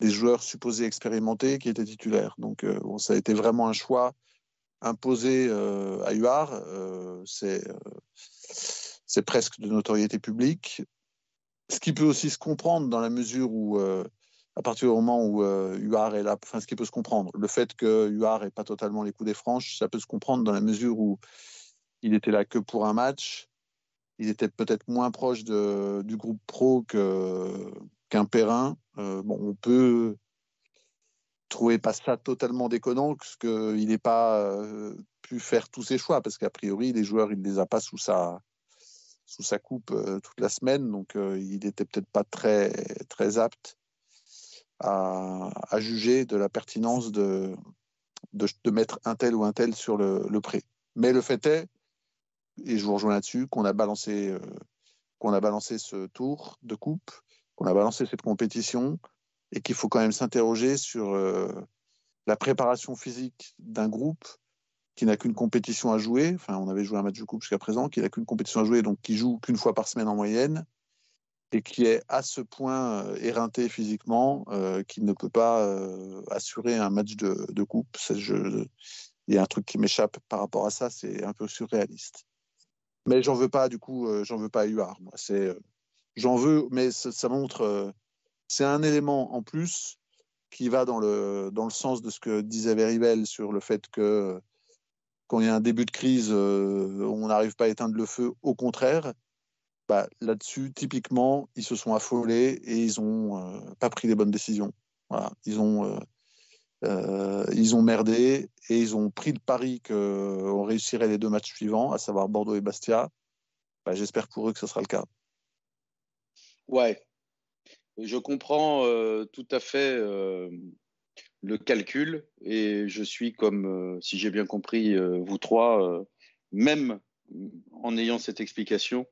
joueurs supposés expérimentés qui étaient titulaires. Donc, euh, ça a été vraiment un choix imposé euh, à Huard. Euh, c'est presque de notoriété publique. Ce qui peut aussi se comprendre dans la mesure où à partir du moment où euh, Huard est là, enfin, ce qui peut se comprendre, le fait que Huard n'ait pas totalement les coups des franches, ça peut se comprendre dans la mesure où il était là que pour un match il était peut-être moins proche du groupe pro qu'un Perrin. bon, on peut trouver pas ça totalement déconnant qu'il n'ait pas pu faire tous ses choix parce qu'a priori, les joueurs, il ne les a pas sous sa, sous sa coupe toute la semaine. Donc, il n'était peut-être pas très, très apte à, juger de la pertinence de, de, mettre un tel ou un tel sur le, le prêt. Mais le fait est, et je vous rejoins là-dessus, qu'on a balancé, qu'on a balancé ce tour de coupe, qu'on a balancé cette compétition, et qu'il faut quand même s'interroger sur la préparation physique d'un groupe qui n'a qu'une compétition à jouer. Enfin, on avait joué un match de coupe jusqu'à présent, qui n'a qu'une compétition à jouer, donc qui joue qu'une fois par semaine en moyenne, et qui est à ce point euh, éreinté physiquement euh, qu'il ne peut pas euh, assurer un match de, coupe. Il y a un truc qui m'échappe par rapport à ça, c'est un peu surréaliste. Mais j'en veux pas, du coup, j'en veux pas à Huard. Moi, j'en veux, mais ça, montre, c'est un élément en plus qui va dans le, dans le sens de ce que disait Veribel sur le fait que quand il y a un début de crise, euh, on n'arrive pas à éteindre le feu. Au contraire, bah, là-dessus, typiquement, ils se sont affolés et ils n'ont euh, pas pris les bonnes décisions. Ils, ont, euh, ils ont merdé et ils ont pris le pari qu'on réussirait les deux matchs suivants, à savoir Bordeaux et Bastia. Bah, j'espère pour eux que ce sera le cas. Ouais, je comprends tout à fait le calcul et je suis comme, euh, si j'ai bien compris, euh, vous trois, euh, même en ayant cette explication,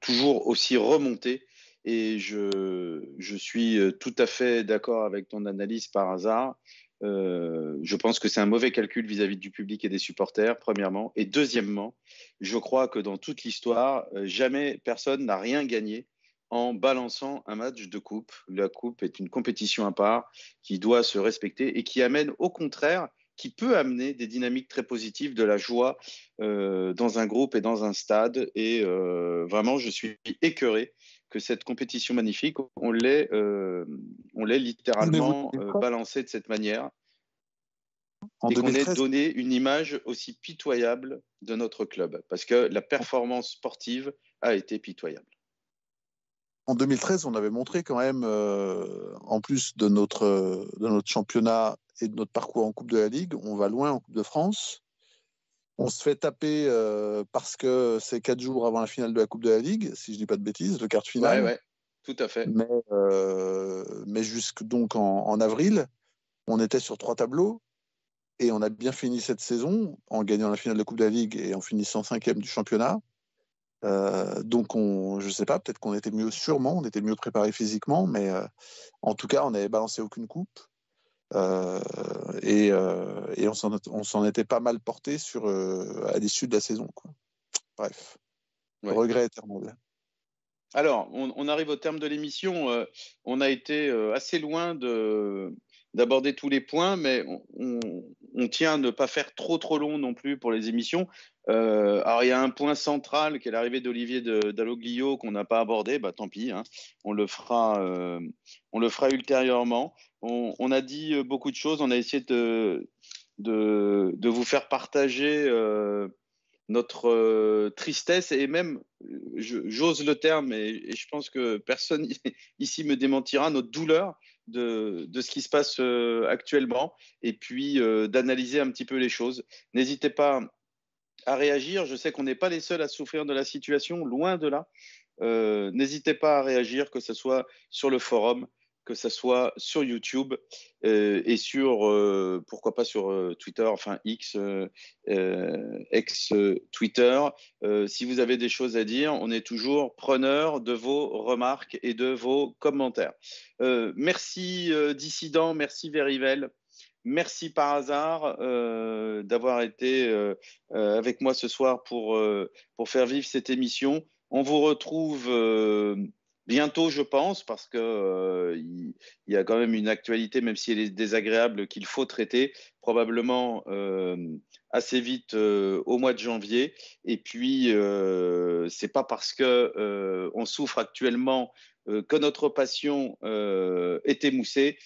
toujours aussi remonté. Et je, je suis tout à fait d'accord avec ton analyse par hasard. je pense que c'est un mauvais calcul vis-à-vis -vis du public et des supporters, premièrement. Et deuxièmement, je crois que dans toute l'histoire, jamais personne n'a rien gagné en balançant un match de coupe. La coupe est une compétition à part qui doit se respecter et qui amène au contraire, qui peut amener des dynamiques très positives, de la joie euh, dans un groupe et dans un stade. Et euh, vraiment, je suis écœuré que cette compétition magnifique, on l'ait, euh, on l'ait littéralement balancée de cette manière. et qu'on ait donné une image aussi pitoyable de notre club, parce que la performance sportive a été pitoyable en 2013, on avait montré quand même, euh, en plus de notre, de notre championnat et de notre parcours en Coupe de la Ligue, on va loin en Coupe de France. On se fait taper euh, parce que c'est quatre jours avant la finale de la Coupe de la Ligue, si je ne dis pas de bêtises, le quart de finale. Oui, ouais, tout à fait. Mais, euh, mais jusque donc en, en, avril, on était sur trois tableaux et on a bien fini cette saison en gagnant la finale de la Coupe de la Ligue et en finissant cinquième du championnat. Euh, donc, on, je ne sais pas, peut-être qu'on était mieux, sûrement, on était mieux préparé physiquement, mais euh, en tout cas, on n'avait balancé aucune coupe. Euh, et, et, on s'en était pas mal porté sur, à l'issue de la saison. Quoi. Bref, ouais. regret éternel. Alors, on, on, arrive au terme de l'émission. on a été assez loin de, d'aborder tous les points, mais on, tient à ne pas faire trop trop long non plus pour les émissions. Euh, alors il y a un point central qui est l'arrivée d'Olivier Dalloglio qu'on n'a pas abordé, bah tant pis, hein. on le fera, euh, on le fera ultérieurement. On, a dit euh, beaucoup de choses, on a essayé de, de, vous faire partager notre tristesse et même, j'ose le terme et, et, je pense que personne ici me démentira, notre douleur de, ce qui se passe euh, actuellement et puis euh, d'analyser un petit peu les choses. N'hésitez pas à réagir. Je sais qu'on n'est pas les seuls à souffrir de la situation, loin de là. Euh, N'hésitez pas à réagir, que ce soit sur le forum, que ce soit sur YouTube euh, et sur, euh, pourquoi pas sur euh, Twitter, enfin X, ex Twitter. si vous avez des choses à dire, on est toujours preneur de vos remarques et de vos commentaires. merci Dissident, merci Verivel. Merci par hasard d'avoir été avec moi ce soir pour, pour faire vivre cette émission. On vous retrouve bientôt, je pense, parce qu'il il y, a quand même une actualité, même si elle est désagréable, qu'il faut traiter probablement assez vite au mois de janvier. Et puis, c'est pas parce que on souffre actuellement que notre passion est émoussée.